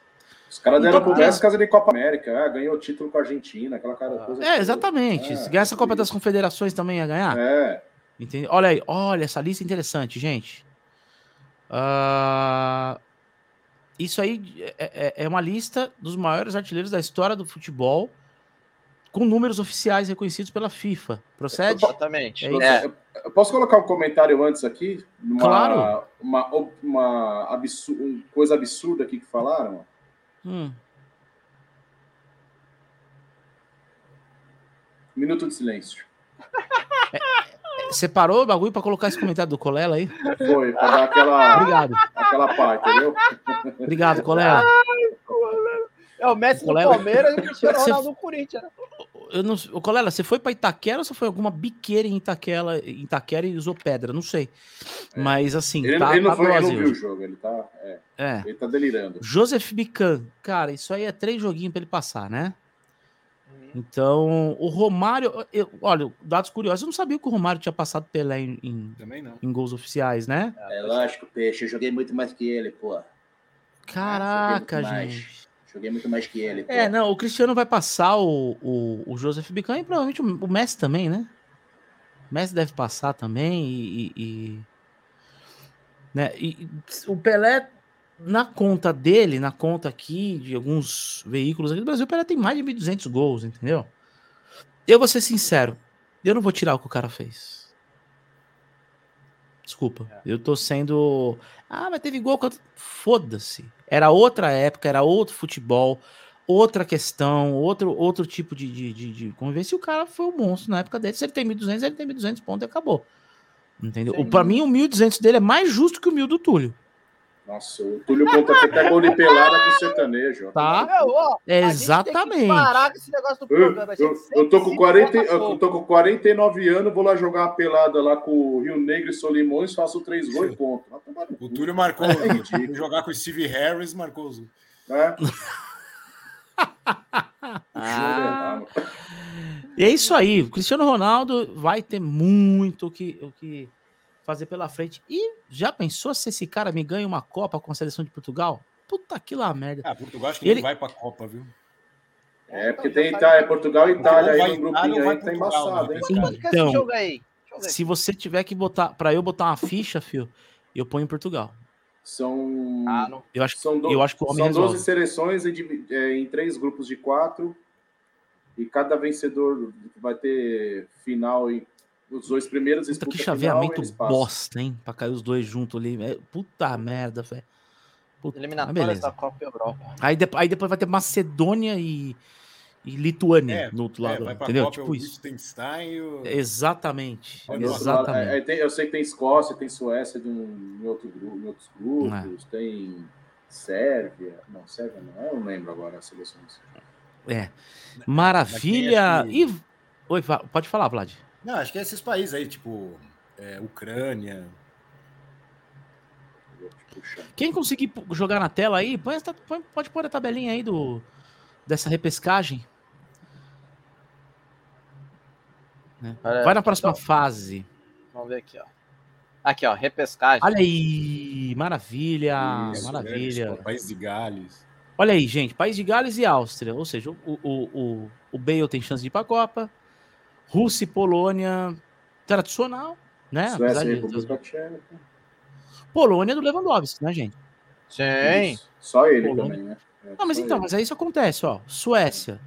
Os caras deram pro Messi casa de Copa América, ah, ganhou o título com a Argentina, aquela cara coisa. É, toda. exatamente. É, Se ganhar essa Copa das. Confederações também ia ganhar. É, Entende? Olha aí, olha essa lista interessante, gente. Ah, isso aí é, é- é uma lista dos maiores artilheiros da história do futebol, com números oficiais reconhecidos pela FIFA. Procede? Exatamente. É. É, Eu posso colocar um comentário antes aqui? Uma, Claro. Uma, uma uma coisa absurda aqui que falaram. Hum, Minuto de silêncio. você parou o bagulho pra colocar esse comentário do Colela aí? Foi, para dar aquela, Obrigado. aquela parte, entendeu? Obrigado, Colela. é o Messi Colega- Palmeiras e o Cristiano Ronaldo no Corinthians. né? Eu não, ô, Colela, você foi pra Itaquera ou você foi alguma biqueira em Itaquera, em Itaquera e usou pedra? Não sei. Mas assim, Ele, tá, ele não, tá foi, ele não Brasil. viu o jogo, ele tá, é, É. ele tá delirando. Joseph Bican, cara, isso aí é três joguinhos pra ele passar, né? Então, o Romário, eu- olha, dados curiosos, eu não sabia que o Romário tinha passado Pelé em, em- em gols oficiais, né? É lógico, peixe. Eu joguei muito mais que ele, pô. Caraca, joguei muito mais. Joguei muito mais que ele, pô. É, não, o Cristiano vai passar o, o, o Joseph Bican e provavelmente o, o Messi também, né? O Messi deve passar também e. e- né? e o Pelé, na conta dele, na conta aqui de alguns veículos aqui do Brasil, o Pelé tem mais de 1.200 gols, entendeu? Eu vou ser sincero, eu não vou tirar o que o cara fez. Desculpa, eu tô sendo. Ah, mas teve gol. Foda-se. Era outra época, era outro futebol, outra questão, outro, outro tipo de, de, de, de convivência. E o cara foi um monstro na época dele. Se ele tem 1.200, ele tem 1.200 pontos e acabou. Entendeu? Para mim, o 1.200 dele é mais justo que o 1.000 do Túlio. Nossa, o Túlio conta até que é gol de pelada pro sertanejo. Tá? Meu, ó, Exatamente. parar com esse negócio do Eu, programa. eu, sempre eu tô com se 40, empolga eu tô com 49 anos, vou lá jogar uma pelada lá com o Rio Negro e Solimões, faço três gols e ponto. O Túlio marcou. É jogar com o Steve Harris, marcou os. Ah. Jogo errado. E é isso aí. O Cristiano Ronaldo vai ter muito o que, o que fazer pela frente. E já pensou se esse cara me ganha uma Copa com a seleção de Portugal? Puta que lá merda. Ah, Portugal acho que Ele- vai pra Copa, viu? É, porque tem Itália, Portugal e Itália aí no grupinho aí, tá Portugal, embaçado, né? hein? É Então, Se você tiver que botar, para eu botar uma ficha, fio, eu ponho em Portugal. São, Ah, não. Eu acho, são, do- eu acho que o homem são resolve. 12 seleções é, em três grupos de quatro. E cada vencedor vai ter final em os dois primeiros Puta que final, chaveamento eles passam. bosta, hein? Pra cair os dois juntos ali. É, puta merda, velho. Eliminatórias beleza. da Copa Europa. Aí, depois, aí depois vai ter Macedônia e, e Lituânia É, no outro É, lado. vai pra entendeu? Copa Tipo o isso. E o... Exatamente. Lado, Exatamente. aí tem- eu sei que tem Escócia, tem Suécia de um, em, outro grupo, em outros grupos, É. tem Sérvia. Não, Sérvia não, eu não lembro agora as seleções. É. Maravilha. É E. Oi, pode falar, Vlad. Não, acho que é esses países aí, tipo é, Ucrânia. Quem conseguir jogar na tela aí, põe essa- põe- pode pôr a tabelinha aí do, dessa repescagem. Né? Vai na próxima então- fase. Vamos ver aqui, ó. Aqui, ó, repescagem. Olha aí, maravilha, Isso, maravilha. né, País de Gales. Olha aí, gente, País de Gales e Áustria, ou seja, o, o, o, o Bale tem chance de ir para a Copa, Rússia e Polônia, tradicional, né? Suécia e de- República Tcheca. Polônia do Lewandowski, né, gente? Sim. Isso. Só ele Polônia. também, né? É, Não, mas então, ele. mas aí isso acontece, ó. Suécia,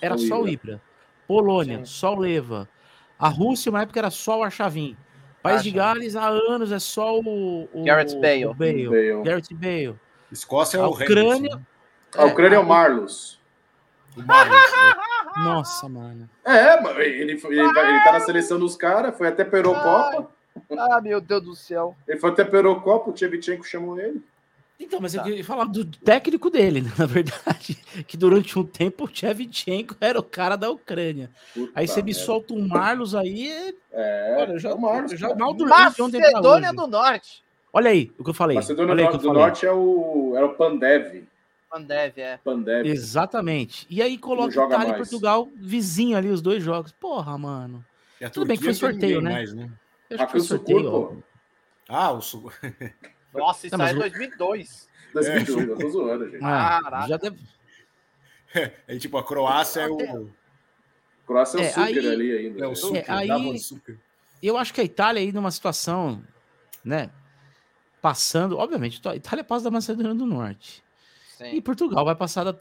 era Só o Ibra. Polônia, Sim. só o Leva. A Rússia, uma época, era só o Archavin. País de Archavin. Gales, há anos, é só o... o Gareth Bale. o Bale. Bale. Gareth Bale. Escócia é A o Ucrânia- Henderson, né? A Ucrânia é o aí- Marlos. O Marlos, né? Nossa, mano. É, mas ele, foi- ele, vai- ele tá na seleção dos caras, foi até pra Eurocopa. Ah, meu Deus do céu. Ele foi até pra Eurocopa, o Tchevchenko chamou ele. Então, mas eu Tá. queria falar do técnico dele, né, na verdade. Que durante um tempo o Shevchenko era o cara da Ucrânia. Puta Aí você me merda. solta um Marlos aí. é- Olha, eu já, é o Marlos. eu já mal dormi Macedônia do Norte. Olha aí o que eu falei. Macedônia Olha do, que eu do falei. Norte é o, era o Pandev. Pandev, é. Pandev. Exatamente. E aí coloca Itália e mais. Portugal vizinho ali, os dois jogos. Porra, mano. E a Tudo bem que foi sorteio, né? mais, né? Eu acho que foi o sorteio. Sucur. Ah, o Sul. Nossa, isso aí é o- 2002. 2002, eu tô zoando, gente. Ah, Caraca. já deve... É tipo, a Croácia é o. Croácia é o É, Sucre aí- ali ainda. É o né? Sucre, aí- Sucre. Eu acho que a Itália aí numa situação, né? Passando, obviamente, a Itália passa da Macedônia do Norte. E Sim. Portugal vai passar da.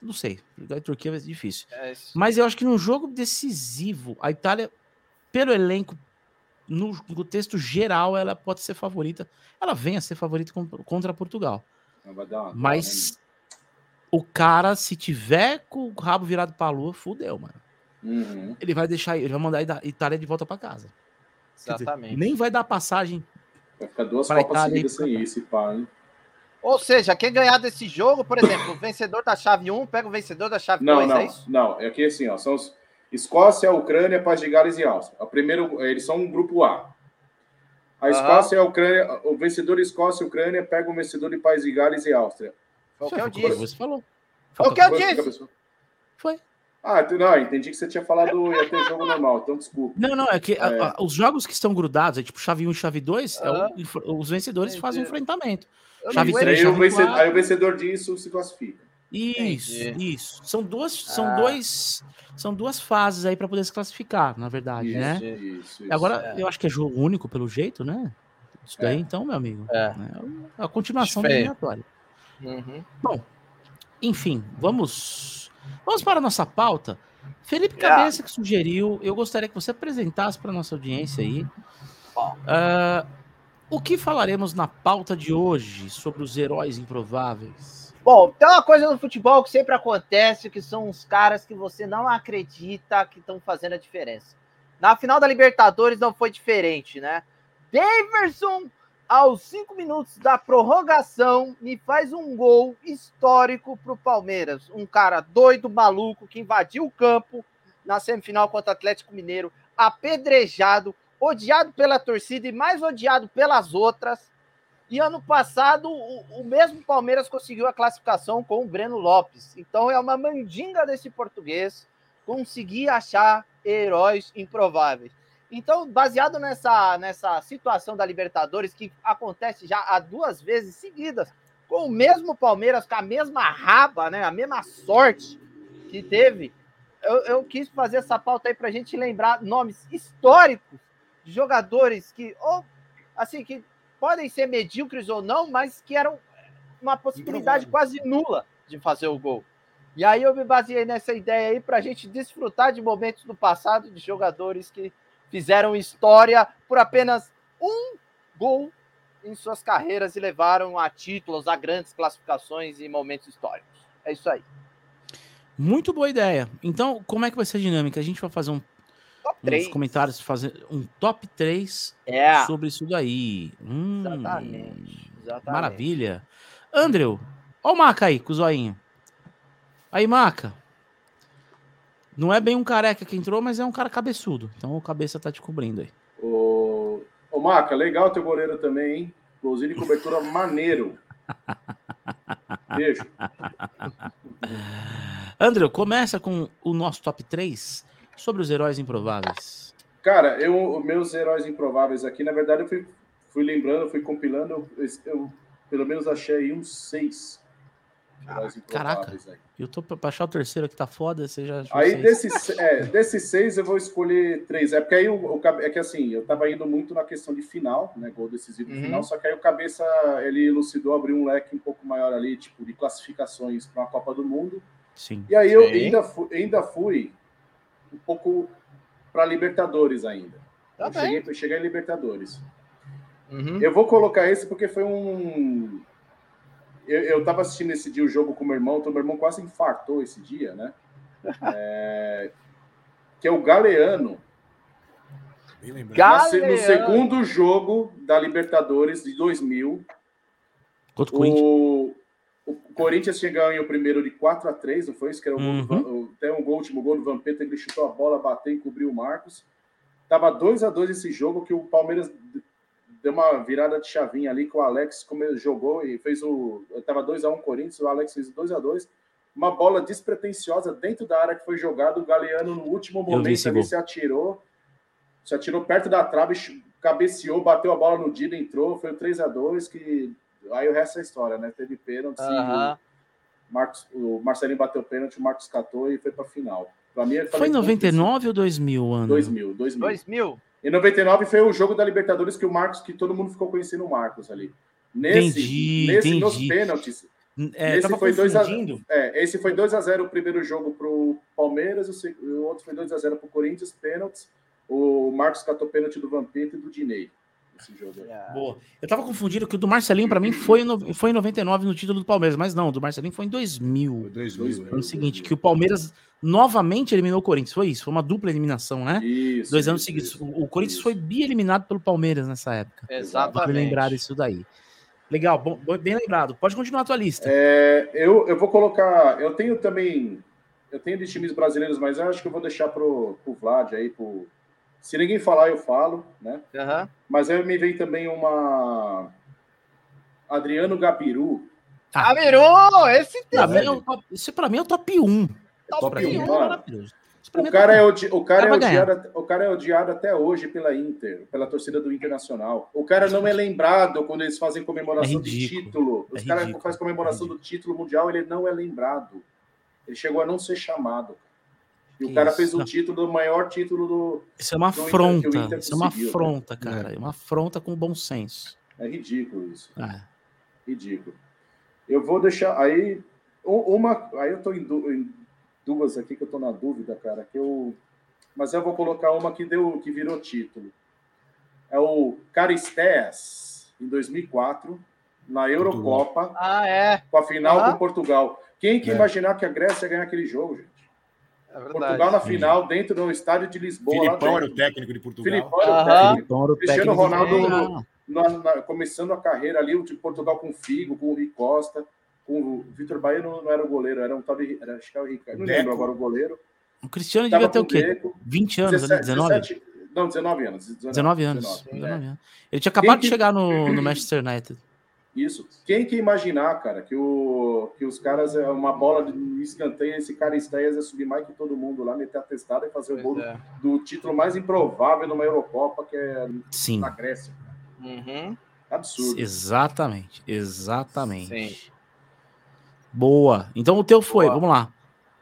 Não sei, da Turquia vai ser difícil. É. Mas eu acho que num jogo decisivo, a Itália, pelo elenco, no contexto geral, ela pode ser favorita. Ela vem a ser favorita con- contra Portugal. Não, vai dar uma- Mas o cara, se tiver com o rabo virado pra lua, fudeu, mano. Uhum. Ele vai deixar, ele vai mandar a Itália de volta pra casa. Quer dizer, Exatamente. nem vai dar passagem. Vai ficar duas Copas Itália seguidas e- sem isso, e pá, hein? Ou seja, quem ganhar desse jogo, por exemplo, o vencedor da chave 1 pega o vencedor da chave Não, 2, não, é isso? não. É aqui assim, ó. São os Escócia, Ucrânia, País de Gales e Áustria. O primeiro, eles são um grupo A. A. Escócia e a Ucrânia, o vencedor Escócia e Ucrânia pega o vencedor de País de Gales e Áustria. Foi o que eu que disse. você falou. Foi o que eu Foi, disse. Foi. Ah, tu- não, entendi que você tinha falado ia ter jogo normal, então desculpa. Não, não, é que a- É. a- os jogos que estão grudados, é tipo chave 1 e chave 2, é o- os vencedores fazem um Entendi. enfrentamento. Eu Chave não três, Aí aguento. o, chave vencedor, aí o vencedor disso se classifica. Isso, Entendi. isso. São duas, são Ah. dois, são duas fases aí para poder se classificar, na verdade, Isso, né? isso, isso. Agora, É. eu acho que é jogo único pelo jeito, né? Isso daí, É. então, meu amigo. É. É a continuação da Feio. eliminatória. Uhum. Enfim, vamos, vamos para a nossa pauta. Felipe. Cabeça que sugeriu, eu gostaria que você apresentasse para nossa audiência aí. Bom. O que falaremos na pauta de hoje sobre os heróis improváveis? Bom, tem uma coisa no futebol que sempre acontece, que são os caras que você não acredita que estão fazendo a diferença. Na final da Libertadores não foi diferente, né? Daverson, aos cinco minutos da prorrogação, me faz um gol histórico pro Palmeiras. Um cara doido, maluco, que invadiu o campo na semifinal contra o Atlético Mineiro, apedrejado, odiado pela torcida e mais odiado pelas outras. E ano passado, o, o mesmo Palmeiras conseguiu a classificação com o Breno Lopes. Então é uma mandinga desse português conseguir achar heróis improváveis. Então, baseado nessa, nessa situação da Libertadores, que acontece já há duas vezes seguidas, com o mesmo Palmeiras, com a mesma raba, né, a mesma sorte que teve, eu, eu quis fazer essa pauta aí para a gente lembrar nomes históricos de jogadores que, ou, assim, que podem ser medíocres ou não, mas que eram uma possibilidade quase nula de fazer o gol. E aí eu me baseei nessa ideia aí para a gente desfrutar de momentos do passado de jogadores que fizeram história por apenas um gol em suas carreiras e levaram a títulos, a grandes classificações e momentos históricos. É isso aí. Muito boa ideia. Então, como é que vai ser a dinâmica? A gente vai fazer um, Uns 3. comentários, fazer um top 3 É, sobre isso daí. Hum, exatamente. exatamente. Maravilha. Andrew, ó o Maca aí, com o zoinho. Aí, Maca. Não é bem um careca que entrou, mas é um cara cabeçudo. Então o cabeça tá te cobrindo aí. Ô, ô Maca, legal teu goleiro também, hein? Golzinho de cobertura maneiro. Beijo. Andrew, começa com o nosso top 3 sobre os heróis improváveis. Cara, eu, os meus heróis improváveis aqui, na verdade, eu fui, fui lembrando, fui compilando, eu, eu pelo menos achei aí uns seis heróis Caraca. improváveis aí. Eu tô pra achar o terceiro aqui, tá foda, você já Aí seis. desses, é, desses seis eu vou escolher três. É porque aí o, é que assim, eu tava indo muito na questão de final, né? Gol decisivo Uhum. final, só que aí o cabeça ele elucidou, abriu um leque um pouco maior ali, tipo, de classificações para uma Copa do Mundo. Sim. E aí eu Sim. ainda fui, ainda fui um pouco para Libertadores ainda. Tá eu cheguei, eu cheguei em Libertadores. Uhum. Eu vou colocar esse porque foi um. Eu, eu tava assistindo esse dia o jogo com meu irmão, então meu irmão quase infartou esse dia, né? É, Que é o Galeano, Bem lembrado. Ga- na se- no Galeano. segundo jogo da Libertadores de 2000. Contra o Corinthians. O, o Corinthians tinha ganho o primeiro de 4 a 3 não foi isso? Que era o do Uhum. o- até um gol, último gol do Vampeta, ele chutou a bola, bateu, encobriu o Marcos. Tava 2 a 2 esse jogo que o Palmeiras deu uma virada de chavinha ali que o Alex come- jogou e fez o. Tava 2 a 1 Corinthians, o Alex fez 2 a 2 Uma bola despretensiosa dentro da área que foi jogado, o Galeano no último momento ali se atirou. Se atirou perto da trave, cabeceou, bateu a bola no Dida, entrou, foi o 3 a 2 que aí o resto é história, né? Teve pênalti, Aham. o, Marcos, o Marcelinho bateu pênalti, o Marcos catou e foi para final. Para mim, Foi falei, em putz, 99 ou 2000, ano? 2000, 2000. 2000. Em 99 foi o jogo da Libertadores que o Marcos, que todo mundo ficou conhecendo o Marcos ali. Nesse, Entendi, nesse nos entendi. pênaltis, É, Esse tava foi dois a- é, esse foi 2 a 0 o primeiro jogo pro Palmeiras, o, o outro foi 2 a 0 pro Corinthians, pênaltis. O Marcos catou pênalti do Vampeta e do Dinei. Esse jogo. aí. Boa. Eu tava confundindo que o do Marcelinho, pra mim, foi, no, foi em 99 no título do Palmeiras, mas não, o do Marcelinho foi em 2000. 2000. Foi o seguinte, que o Palmeiras novamente eliminou o Corinthians. Foi isso, foi uma dupla eliminação, né? Isso. Dois anos isso, seguidos. isso, O, Corinthians isso. foi bi-eliminado pelo Palmeiras nessa época. Exatamente. Vou lembrar isso daí. Legal, bom, bom- bem lembrado. Pode continuar a tua lista. É, eu, eu vou colocar. Eu tenho também. Eu tenho de times brasileiros, mas eu acho que eu vou deixar pro, pro Vlad aí. Pro, se ninguém falar, eu falo, né? Aham. Mas aí me vem também uma. Adriano Gabiru. Ah, virou! Esse Pra tem. mim é o top, isso pra mim é o top 1. Top é 1. maravilhoso. Isso pra mim O cara, top é, um. odi- o, cara é odiado, o cara é odiado até hoje pela Inter, pela torcida do Internacional. O cara não é lembrado quando eles fazem comemoração É de título. Os É caras fazem comemoração do título mundial, ele não é lembrado. Ele chegou a não ser chamado. E o cara isso. fez o título, o maior título do. Isso é uma Inter- afronta. o Inter Isso é uma né? afronta, cara. É uma afronta com bom senso. É ridículo isso. Ah, Ridículo. Eu vou deixar. Aí, uma. Aí eu tô em, du- em duas aqui que eu tô na dúvida, cara. Que eu, mas eu vou colocar uma que deu, que virou título. É o Caristés, em 2004, na Eurocopa, Ah, é. com a final com Portugal. Quem que É. imaginar que a Grécia ia ganhar aquele jogo, gente? É verdade. Portugal na final, dentro do estádio de Lisboa. Filipão era o técnico de Portugal. Filipão era o Aham. técnico. era o Cristiano técnico Ronaldo na- na- começando a carreira ali, o de Portugal com o Figo, com o Rui Costa, com o Vitor Bahia não, era o goleiro, era um tal de. Era, acho que era o Ricardo. Não Deco. lembro agora o goleiro. O Cristiano Tava devia ter com o quê? Deco, 20 anos, ali, 19? 17, não, 19 anos. 19, 19 anos. 19, 19 é. anos. Ele tinha acabado que- de chegar no, no Manchester United. Isso. Quem que imaginar, cara, que, o, que os caras, é uma bola de escanteio, esse cara Esteias ia subir mais que todo mundo lá, meter a testada e fazer o Pois gol é. do título mais improvável numa Eurocopa, que é Sim. na Grécia. Uhum. Absurdo. Exatamente. Exatamente. Sim. Boa. Então o teu foi, Boa. vamos lá.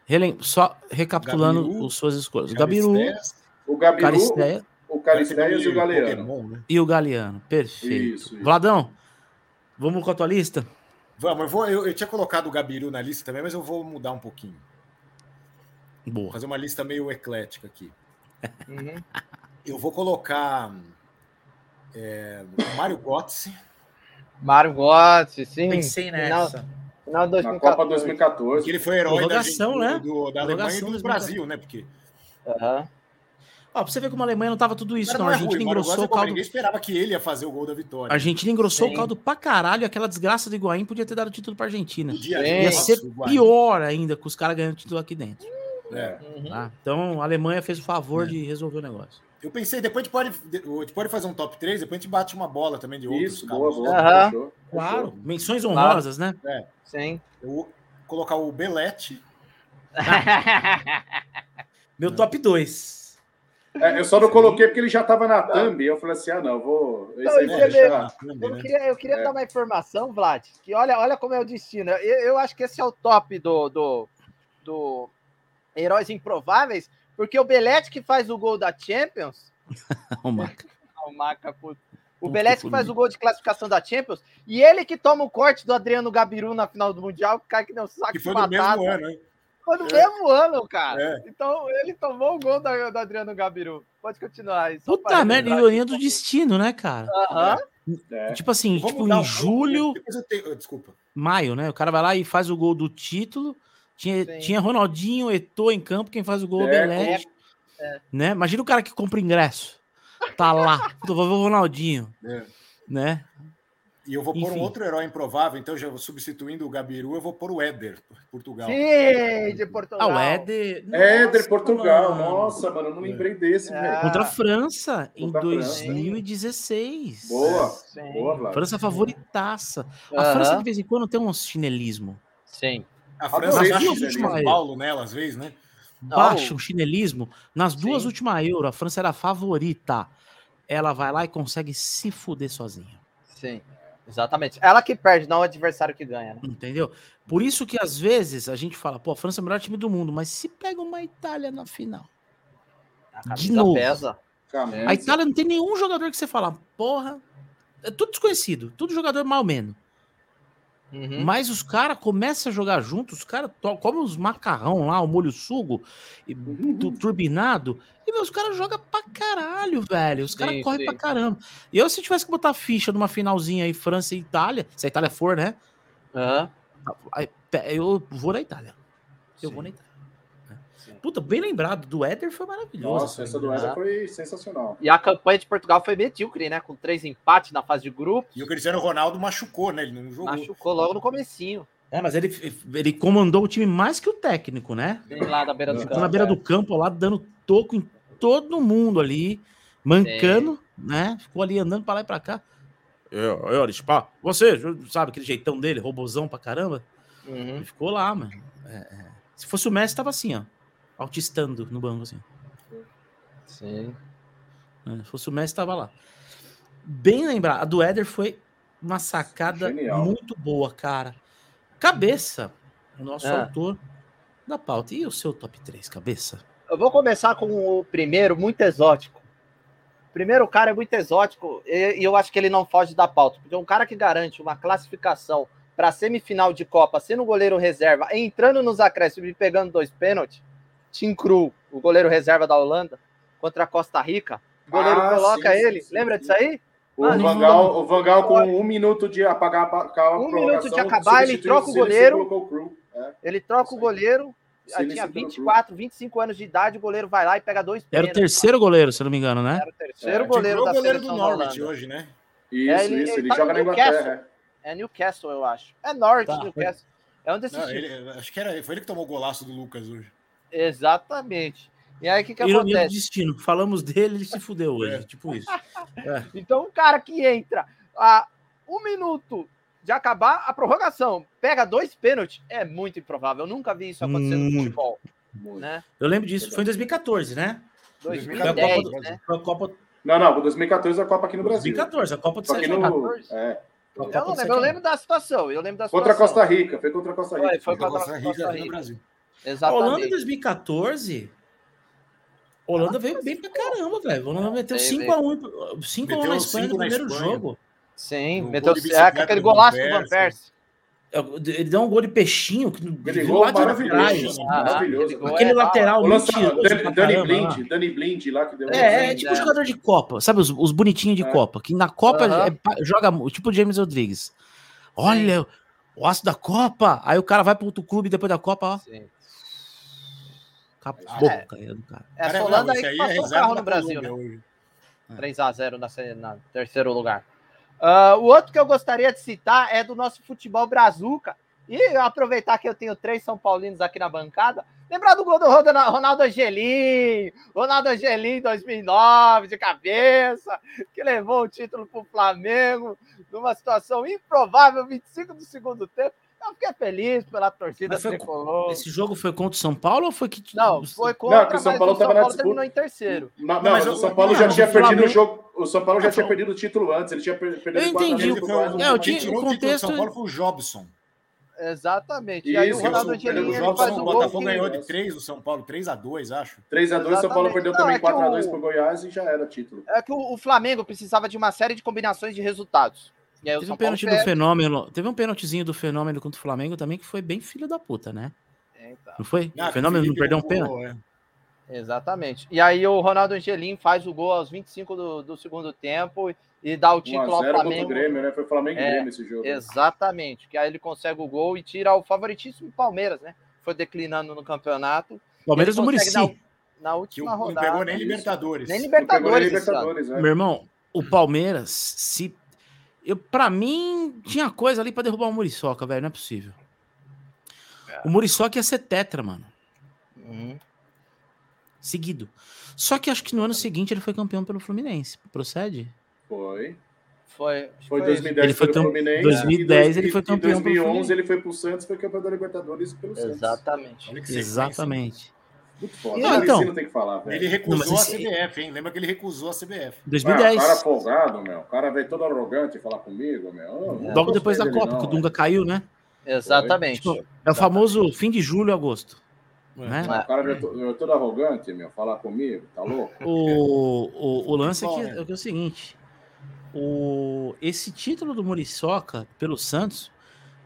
Relem- Só recapitulando Gabiru, as suas escolhas. O Gabiru, O Gabiru, Caristeia o Caristeias e o Galeano. Pokémon, né? e o Galeano. Perfeito. Isso, isso. Vladão, vamos com a tua lista? Vamos, eu, vou, eu, eu tinha colocado o Gabiru na lista também, mas eu vou mudar um pouquinho. Vou Boa. fazer uma lista meio eclética aqui. Uhum. Eu vou colocar é, Mário Götze. Mário Götze, sim. Pensei Final, nessa. final de Na Copa 2014. 2014. Que ele foi herói da, Argentina, né? do, da Alemanha e do 2014. Brasil, né? Porque Aham. Ó, pra você ver como a Alemanha não tava tudo isso, Cara, não. A é Argentina ruim, o Mário engrossou o é caldo. Ninguém esperava que ele ia fazer o gol da vitória. A Argentina engrossou Sim. o caldo pra caralho. Aquela desgraça do Higuaín podia ter dado título pra Argentina. Podia, Sim. Ia ser o pior ainda com os caras ganhando título aqui dentro. É. Uhum. tá? Então a Alemanha fez o favor de resolver o negócio. Eu pensei, depois a gente, pode, a gente pode fazer um top 3, depois a gente bate uma bola também de outros Isso, boa, boa. Aham. Fechou, Claro, fechou. menções honrosas, né? Sim. Eu vou colocar o Belete. Meu top 2. É, eu só não coloquei porque ele já estava na thumb. E eu falei assim: ah, não, vou. Esse Não, aí isso vou é deixar. Eu queria, eu queria É. dar uma informação, Vlad, que olha, olha como é o destino. Eu, eu acho que esse é o top do, do, do Heróis Improváveis, porque o Belete que faz o gol da Champions, O Maca. o Maca, puto, o Belete que faz o gol de classificação da Champions, e ele que toma o corte do Adriano Gabiru na final do Mundial, o cara que deu um saco Que de foi batata. mesmo ano, hein? Foi no É. mesmo ano, cara. É. Então ele tomou o gol da, do Adriano Gabiru. Pode continuar aí. Puta merda, ironia do destino, né, cara? Aham. É. Tipo assim, Vamos tipo em julho, tenho- Desculpa. maio, né? O cara vai lá e faz o gol do título. Tinha, Sim. tinha Ronaldinho, Eto'o em campo, quem faz o gol é o É, Belete. é. Né? Imagina o cara que compra ingresso. Tá lá, Puta, vou ver o Ronaldinho, É. né? E eu vou pôr Enfim. um outro herói improvável, então já vou substituindo o Gabiru, eu vou pôr o Éder, Portugal. Sim, de Portugal. Ah, o Éder. Éder, Nossa, Portugal. mano. Nossa, mano, eu não lembrei desse, É. velho. Contra a França, em Contra a França. 2016. Boa. Sim. Boa, Vlad. França favoritaça. A Aham. França, de vez em quando, tem um chinelismo. Sim. A França o último aí. Paulo nela, às vezes, né? Baixa um chinelismo. Nas duas Sim. últimas Euro, a França era a favorita. Ela vai lá e consegue se fuder sozinha. Sim. Exatamente. Ela que perde, não o adversário que ganha, né? Entendeu? Por isso que às vezes a gente fala, pô, a França é o melhor time do mundo, mas se pega uma Itália na final. A De novo. pesa. A Itália não tem nenhum jogador que você fala, porra, é tudo desconhecido, tudo jogador mal menos. Uhum. Mas os caras começam a jogar juntos, os caras comem os macarrão lá, o molho sugo, e tu- turbinado, e meus caras jogam pra caralho, velho. Os caras correm sim. pra caramba. E eu, se tivesse que botar ficha numa finalzinha aí, França e Itália, se a Itália for, né? Pe- Eu vou na Itália. Eu Sim. vou na Itália. Sim. Puta, bem lembrado, do Éder foi maravilhoso. Nossa, essa do Éder foi sensacional. E a campanha de Portugal foi medíocre, né? Com três empates na fase de grupo. E o Cristiano Ronaldo machucou, né? Ele não jogou. Machucou logo no comecinho. É, mas ele, ele comandou o time mais que o técnico, né? Bem lá da beira do Ficou campo. na beira é. do campo lá, dando toco em todo mundo ali, mancando, né? Ficou ali andando pra lá e pra cá. Eu, eu, pá, você, sabe aquele jeitão dele, robozão pra caramba? Uhum. Ele ficou lá, mano. É, é. Se fosse o Messi, tava assim, ó. Autistando no banco, assim. Sim. né? Se fosse o Messi, tava lá. Bem lembrado. A do Éder foi uma sacada Genial. muito boa, cara. Cabeça, o nosso Ah. autor da pauta. E o seu top 3, cabeça? Eu vou começar com o primeiro, muito exótico. O primeiro cara é muito exótico e, e eu acho que ele não foge da pauta, porque um cara que garante uma classificação para a semifinal de Copa, sendo goleiro reserva, entrando nos acréscimos e pegando dois pênaltis, Tim Krul, o goleiro reserva da Holanda, contra a Costa Rica, o goleiro Ah, coloca sim, ele, sim, lembra sim. disso aí? O Mano, Vangal, o Vangal com um minuto de apagar a pa- a Um minuto de acabar, ele troca o goleiro. o Crew. É. Ele troca o goleiro, tinha e colocou o 24, 25 anos de idade, o goleiro vai lá e pega dois Era o terceiro goleiro, se eu não me engano, né? Era o terceiro É, goleiro da goleiro do Norwich hoje, né? Isso, É, ele- isso. ele Ele, tá joga no na Newcastle. Inglaterra. É Newcastle, eu acho. É Norwich, Tá. Newcastle. É um desses Não, ele- acho que era, foi ele que tomou o golaço do Lucas hoje. Exatamente. E aí, o que, que Ironia do acontece? destino. Falamos dele, ele se fudeu hoje. É. Tipo isso. Então, um cara que entra a um minuto de acabar a prorrogação, pega dois pênaltis, é muito improvável. Eu nunca vi isso acontecer no Muito. futebol. Né? Eu lembro disso, foi em 2014, né? 2010, Copa do- né? Foi a Copa Não, não, 2014 é a Copa aqui no Brasil. 2014, a Copa do Sete no. 14. É, Eu Copa eu lembro da situação. Eu lembro da contra a situação. Costa Rica. Foi contra a Costa Rica. Foi, foi Contra a contra Costa Rica Costa aqui no Rica. Brasil. A Holanda em Exatamente. 2014. a Holanda veio bem pra caramba, velho. A Holanda meteu Veio, 5x1 5 Meteu na Espanha no primeiro Espanha. jogo. Sim, Um meteu é, aquele golaço do Van Persie. Ele deu um gol de peixinho viu gol lá de maravilhoso. né? Ah, Maravilhoso. aquele é lateral O mentiroso Dani, Blind, Dani Blind lá que deu. É, é Sim, tipo é. jogador de Copa, sabe? Os, os bonitinhos de É. Copa, que na Copa Aham. é pa- joga tipo o James Rodrigues. Olha, o aço da Copa. Aí o cara vai pro outro clube depois da Copa, ó. Sim. Acabou É. com a do cara. Essa Cara, Holanda aí que é passou o reserva carro no Brasil, né? hoje. 3x0 na, na terceiro lugar. Ah, o outro que eu gostaria de citar é do nosso futebol brazuca. E aproveitar que eu tenho três São Paulinos aqui na bancada. Lembrar do gol do Ronaldo Angelim, Ronaldo Angelim em 2009, de cabeça, que levou o título para o Flamengo, numa situação improvável, 25 do segundo tempo. Eu fiquei feliz pela torcida Mas foi- tricolor. Esse jogo foi contra o São Paulo ou foi que. Não, foi contra, Não, que o São mas Paulo o São na Paulo disputa. terminou em terceiro. Não, Não, não, mas mas o o- São Paulo não, já o tinha perdido Flamengo- o jogo. O São Paulo já tinha foi- perdido o título antes. Ele tinha per- perdido Eu quatro a entendi. É, o o título do contexto- São Paulo foi o Jobson. Exatamente. E aí o Ronaldo o- Angelini o ele Jobson, faz o o gol. Botafogo que- ganhou de 3 do São Paulo, 3x2, acho. 3x2, São Paulo perdeu Não, também é que 4x2 o- pro Goiás e já era título. É que o, o Flamengo precisava de uma série de combinações de resultados. E aí o Teve São um Paulo pênalti do perde. fenômeno. Teve um pênaltizinho do fenômeno contra o Flamengo também, que foi bem filho da puta, né? É, então. Não foi? Ah, o fenômeno não perdeu um pênalti? é. Exatamente. E aí o Ronaldo Angelim faz o gol aos 25 do, do segundo tempo e dá o título ao 1x0 contra o Flamengo. Grêmio, né? Foi Flamengo e É, Grêmio esse jogo. Exatamente. Que aí ele consegue o gol e tira o favoritíssimo Palmeiras, né? Foi declinando no campeonato. Palmeiras do Murici. Na Que última não rodada. pegou nem. Libertadores. Nem Não pegou nem Libertadores. esse ano. Libertadores, né? Meu irmão, o Palmeiras, se. Eu, pra mim, tinha coisa ali pra derrubar o Muriçoca, velho. Não é possível. O Muriçoca ia ser tetra, mano. Uhum. Seguido. Só que acho que no ano seguinte ele foi campeão pelo Fluminense. Procede? Foi. Foi, Foi isso. 2010 Ele foi pelo Fluminense. 2010 e ele foi Em campeão pelo 2011 Fluminense. ele foi pro Santos, foi campeão da Libertadores pelo Santos. Exatamente. Exatamente. Muito foda. Não, então- tem que falar, velho. Ele recusou Não, a CBF, hein? Lembra que ele recusou a CBF. Ah, o 2010. cara folgado, meu. O cara veio todo arrogante falar comigo, meu. Eu Logo depois da Copa, não, que o. Dunga caiu, né? Exatamente. Tipo, é o famoso fim de julho e agosto. Né? O cara veio, to- veio todo arrogante, meu. Falar comigo, tá louco? O, o, o lance é que, Bom, é que é o seguinte: o, esse título do Muriçoca pelo Santos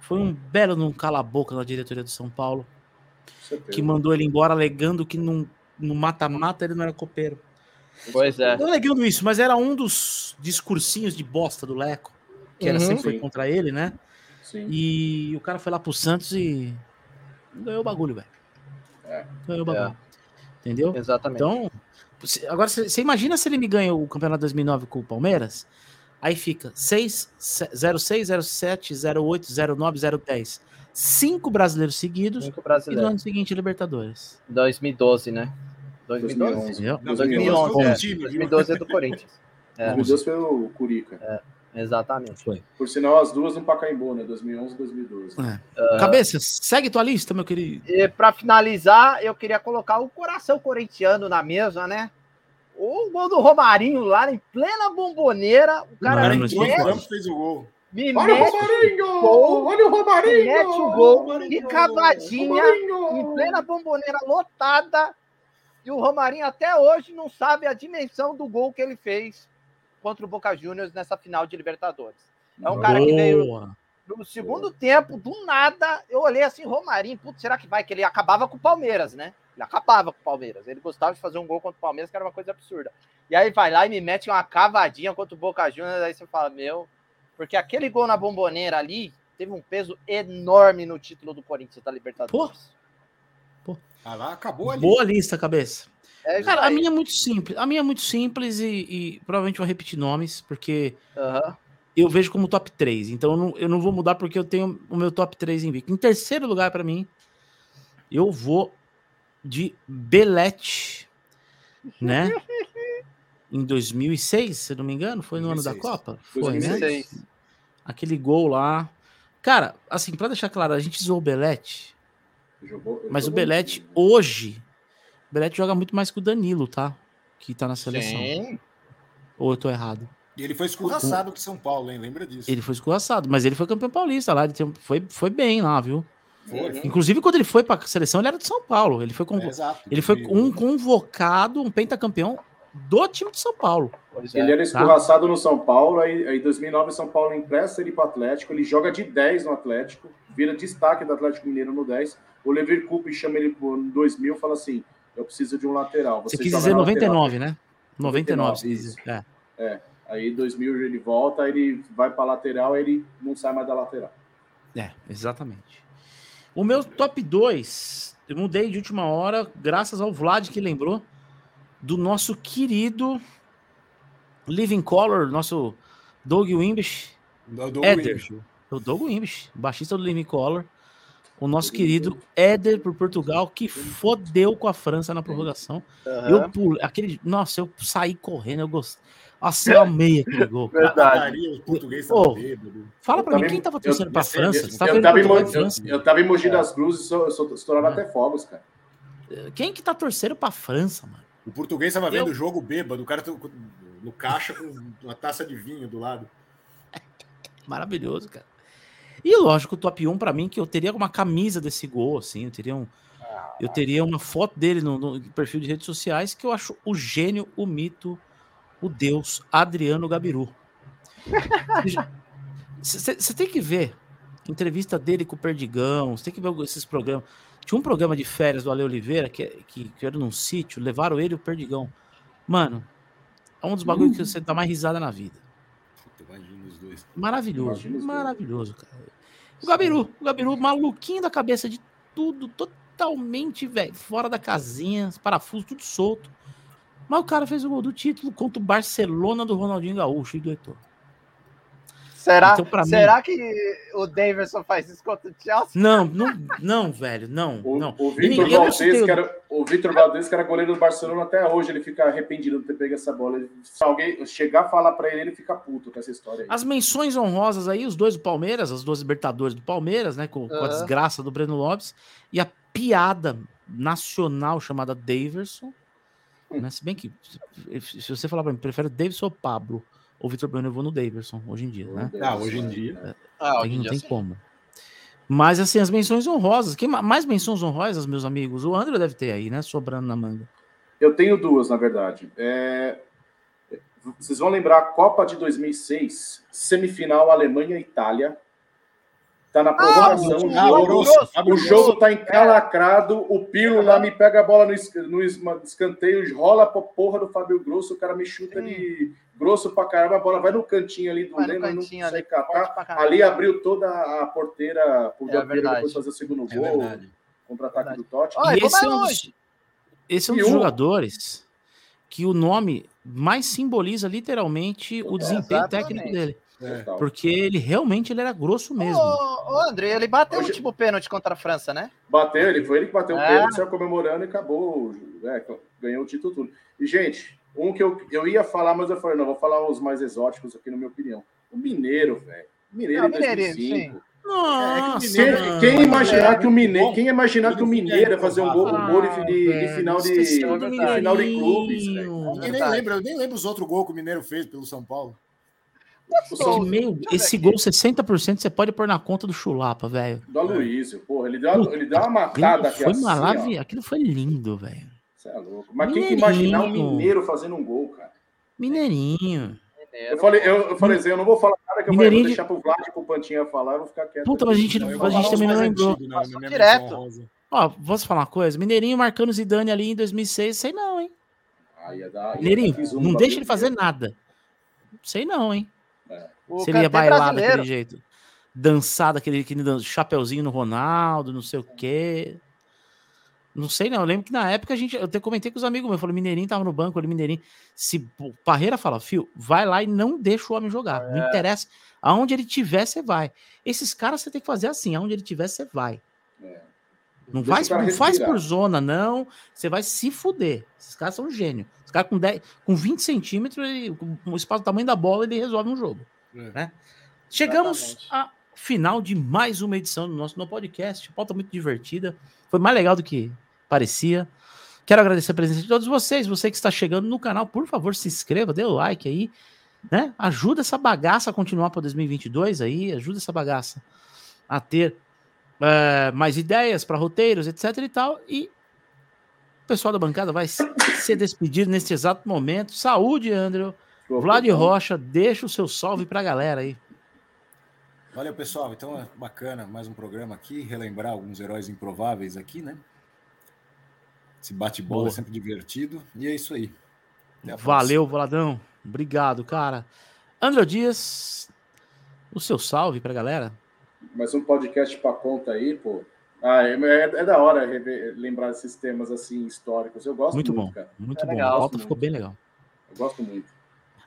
foi um belo num cala-boca na diretoria do São Paulo. Que mandou ele embora alegando que no mata-mata ele não era copeiro. Pois é. Não alegando isso, mas era um dos discursinhos de bosta do Leco, que era Uhum. sempre foi contra ele, né? Sim. E o cara foi lá pro Santos e ganhou o bagulho, velho. É. Ganhou o bagulho. Entendeu? Exatamente. Então, agora você você imagina se ele me ganha o campeonato 2009 com o Palmeiras? Aí fica 6, 06, 07, 08, 09, 010. Cinco brasileiros seguidos Cinco e no brasileiros. ano seguinte Libertadores. 2012, né? 2012? 2011. Entendeu? Não, 2011, foi é. um time, viu? 2012 é do Corinthians. É, 2012 foi o Curica. exatamente. Foi. Por sinal, as duas no Pacaembu, né? 2011 e 2012. É. Cabeça, segue tua lista, meu querido. E para finalizar, eu queria colocar o coração corintiano na mesa, né? O gol do Romarinho lá em plena bomboneira. O cara Mano, e fez o gol. Me Olha o mete, Romarinho! gol, Olha o Romarinho! mete o gol Romarinho! de cavadinha Romarinho! em plena bomboneira lotada. E o Romarinho até hoje não sabe a dimensão do gol que ele fez contra o Boca Juniors nessa final de Libertadores. É um cara que veio Boa. no segundo tempo, do nada, eu olhei assim, Romarinho, putz, será que vai? Que ele acabava com o Palmeiras, né? Ele acabava com o Palmeiras. Ele gostava de fazer um gol contra o Palmeiras, que era uma coisa absurda. E aí vai lá e me mete uma cavadinha contra o Boca Juniors, aí você fala, meu, porque aquele gol na bomboneira ali teve um peso enorme no título do Corinthians da Libertadores. Ah, lá acabou ali. Boa lista, cabeça. É Cara, a aí. minha é muito simples. A minha é muito simples e, e provavelmente vou repetir nomes, porque Aham. eu vejo como top 3. Então eu não, eu não vou mudar porque eu tenho o meu top 3 em Vic. Em terceiro lugar, pra mim, eu vou de Belete, né? em 2006, se eu não me engano, foi no ano da 2006. Copa? Foi, né? 2006. Aquele gol lá. Cara, assim, pra deixar claro, a gente zoou o Belete, Jogou- mas o Belete muito, né? hoje, o Belete joga muito mais que o Danilo, tá? Que tá na seleção. Sim. Ou eu tô errado? E ele foi escorraçado do São Paulo, hein? Lembra disso? Ele foi escorraçado, mas ele foi campeão paulista lá, ele foi, foi bem lá, viu? Foi. Inclusive, quando ele foi pra seleção, ele era de São Paulo. Ele foi, É, convo... exato. ele foi um convocado, um pentacampeão do time de São Paulo. É. Ele era escorraçado no São Paulo, aí em 2009 São Paulo empresta ele para o Atlético, ele joga de 10 no Atlético, vira destaque do Atlético Mineiro no 10. O Lever Cup chama ele por 2000 fala assim: eu preciso de um lateral. Você, Você quis dizer na lateral. 99, né? 99, você quis isso. dizer. É. Aí em 2000 ele volta, ele vai para lateral, ele não sai mais da lateral. É, exatamente. O meu top 2, eu mudei de última hora, graças ao Vlad que lembrou do nosso querido Living Color, nosso Doug Wimbish, Do, do. Wilson. o Doug Wimbish, baixista do Living Color, o nosso querido Éder por Portugal, que fodeu com a França na prorrogação. Aham. Eu pulei, aquele, nossa, eu saí correndo, eu gostei. Nossa, eu amei aquele gol. Verdade. Padaria, o português Ô, tava bêbado. Fala Eu pra mim, tava quem em- tava eu- torcendo pra eu França? eu- Você tava Eu em, eu, eu tava em Mogi das Cruzes, estourando até fogos, cara. Quem que tá torcendo pra França, mano? O português tava vendo Eu- o jogo bêbado, o cara tá no caixa com uma taça de vinho do lado. Maravilhoso, cara. E lógico, o top 1 pra mim, que eu teria uma camisa desse gol, assim, eu teria, um, eu teria uma foto dele no, no perfil de redes sociais, que eu acho o gênio, o mito, o deus Adriano Gabiru. Você tem que ver entrevista dele com o Perdigão, você tem que ver esses programas. Tinha um programa de férias do Ale Oliveira, que, que, que era num sítio, levaram ele e o Perdigão. Mano, é um dos bagulhos que você dá mais risada na vida. Imagina os dois. Maravilhoso, os dois. maravilhoso, cara. O Gabiru, o Gabiru, maluquinho da cabeça de tudo, totalmente, velho, fora da casinha, os parafusos tudo solto. Mas o cara fez o gol do título contra o Barcelona do Ronaldinho Gaúcho e do Heitor. Será, Então, pra mim- será que o Davidson faz isso contra o Chelsea? Não, não, não, velho, não, O, não. o Vitor Valdez, que era, o Vitor Valdez, que era goleiro do Barcelona até hoje, ele fica arrependido de ter pego essa bola. Se alguém chegar a falar pra ele, ele fica puto com essa história aí. As menções honrosas aí, os dois do Palmeiras, as duas Libertadores do Palmeiras, né? Com, com a desgraça do Breno Lopes e a piada nacional chamada Daverson. Né? Se bem que, se, você falar pra mim, prefere o Davidson ou Pablo? Ou Vitor Bueno, eu vou no Daverson hoje em dia, né? Ah, hoje em dia. Ah, Aí não tem como. Mas assim, as menções honrosas. Quem ma- mais menções honrosas, meus amigos? O André deve ter aí, né? Sobrando na manga. Eu tenho duas, na verdade. É, Vocês vão lembrar a Copa de 2006, semifinal Alemanha e Itália. Tá na prorrogação. Ah, o o jogo, Grosso, o jogo tá encalacrado. O Pirlo lá me pega a bola no, es- no es- escanteio, rola pra porra do Fábio Grosso. O cara me chuta de grosso pra caramba. A bola vai no cantinho ali do Vai no Lema, não consegue ali, catar. Ali abriu toda a porteira pro É verdade. depois fazer o segundo É gol. verdade. Contra-ataque Verdade. do Totti. Olha, e vou esse é um dos, esse é um E dos um- jogadores que o nome mais simboliza literalmente o desempenho Exatamente. técnico dele. É. Porque ele realmente ele era grosso mesmo. Ô, ô, André, ele bateu Hoje- o último pênalti contra a França, né? Bateu, ele foi ele que bateu o É. pênalti, saiu comemorando e acabou, é, ganhou o título tudo. E, gente, um que eu, eu ia falar, mas eu falei, não, vou falar os mais exóticos aqui, na minha opinião. O Mineiro, velho. Mineiro Não, em Mineirinho, 2005. Nossa, Quem, mano. quem imaginar que o é Mineiro, quem imaginar que o Mineiro ia fazer um gol, um gol de, de- de velho, final de, de final de clubes, velho. Eu nem lembro, eu nem lembro os outros gols que o Mineiro fez pelo São Paulo. Esse, meio, gol, 60% você pode pôr na conta do Chulapa, velho. do Aloysio, porra, ele deu, uma- ele deu uma matada aqui Foi assim, maravilhoso. ó. Aquilo foi lindo, velho. Você é louco. Mas quem que imaginar Mineirinho. Mineiro fazendo um gol, cara? Mineirinho. Eu falei, eu, eu falei assim, eu não vou falar nada que eu Mineirinho vou de- deixar pro Vlad e pro Pantinha falar, eu vou ficar quieto. Puta, mas a gente, Eu a gente também não lembrou. antigos, né, Passou direto. Ó, posso falar uma coisa? Mineirinho marcando Zidane ali em 2006, sei não, hein? Ah, ia dar- ia Mineirinho, dar fiz um não deixa ele fazer nada. Sei não, hein? O Se ele ia bailar brasileiro. daquele jeito. Dançar daquele, aquele chapeuzinho no Ronaldo, não sei o quê. Não sei não, eu lembro que na época a gente, eu até comentei com os amigos meus, eu falei, Mineirinho tava no banco ali, Mineirinho. Se o Parreira fala, fio, vai lá e não deixa o homem jogar. Não interessa. Aonde ele tiver, você vai. Esses caras você tem que fazer assim, aonde ele tiver, você vai. É. Não, Deixa faz, não faz por zona, não. Você vai se fuder. Esses caras são gênios. Os caras com, 10, com 20 centímetros, ele- com o espaço do tamanho da bola, ele resolve um jogo. É. Né? Chegamos ao final de mais uma edição do nosso no podcast. Pauta muito divertida. Foi mais legal do que parecia. Quero agradecer a presença de todos vocês. Você que está chegando no canal, por favor, se inscreva, dê o like aí. Né? Ajuda essa bagaça a continuar para 2022 aí. Ajuda essa bagaça a ter é, mais ideias para roteiros, etc e tal. E o pessoal da bancada vai se despedir neste exato momento. Saúde, André. Vlad. Rocha, deixa o seu salve para a galera aí. Valeu, pessoal. Então é bacana mais um programa aqui, relembrar alguns heróis improváveis aqui, né? Esse bate-bola é sempre divertido. E é isso aí. Valeu, Voladão. Obrigado, cara. André Dias, o seu salve pra galera. Mas um podcast pra conta aí, pô. Ah, é, é- é da hora rever- lembrar esses temas assim históricos. Eu gosto Muito muito, bom. cara. Muito É bom. legal, a pauta muito. ficou bem legal. Eu gosto muito.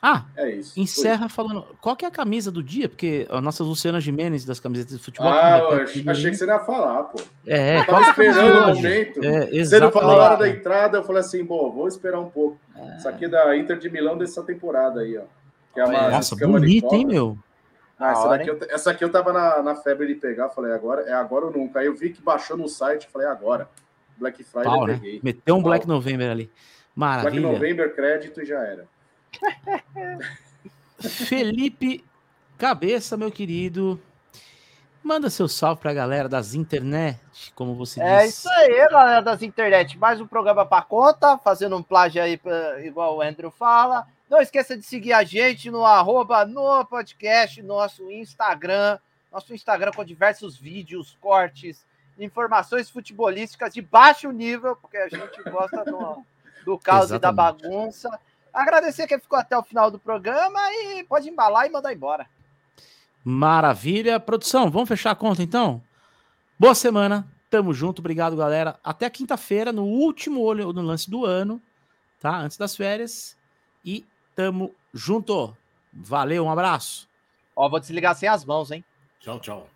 Ah, É isso. encerra falando. Qual que é a camisa do dia? Porque a nossa Luciana Jimenez das camisetas de futebol. Ah, eu achei, que você ia falar, pô. É, Eu tava é esperando o momento. É, Você não falou na hora da entrada, eu falei assim, bom, vou esperar um pouco. Isso aqui é da Inter de Milão dessa temporada aí, ó. Que é uma Nossa, bonita, hein, meu? Ah, essa, hora, daqui eu, essa aqui eu tava na, na febre de pegar, falei, agora é agora ou nunca. Aí eu vi que baixou no site, falei, agora. Black Friday Pau, né? peguei. Meteu um Pau. Black November ali. Black Maravilha. November, crédito e já era. Felipe Cabeça, meu querido. Manda seu salve pra galera das internet, como você É disse. isso aí, galera das internet. Mais um programa pra conta, fazendo um plágio aí, pra- igual o Andrew fala. Não esqueça de seguir a gente no arroba no podcast, nosso Instagram. Nosso Instagram com diversos vídeos, cortes, informações futebolísticas de baixo nível, porque a gente gosta do, do caos e da Exatamente. bagunça. Agradecer quem ficou até o final do programa e pode embalar e mandar embora. Maravilha. Produção, vamos fechar a conta então? Boa semana. Tamo junto. Obrigado, galera. Até quinta-feira, no último olho no lance do ano, tá? Antes das férias. E tamo junto. Valeu, um abraço. Ó, vou desligar sem as mãos, hein? Tchau, tchau.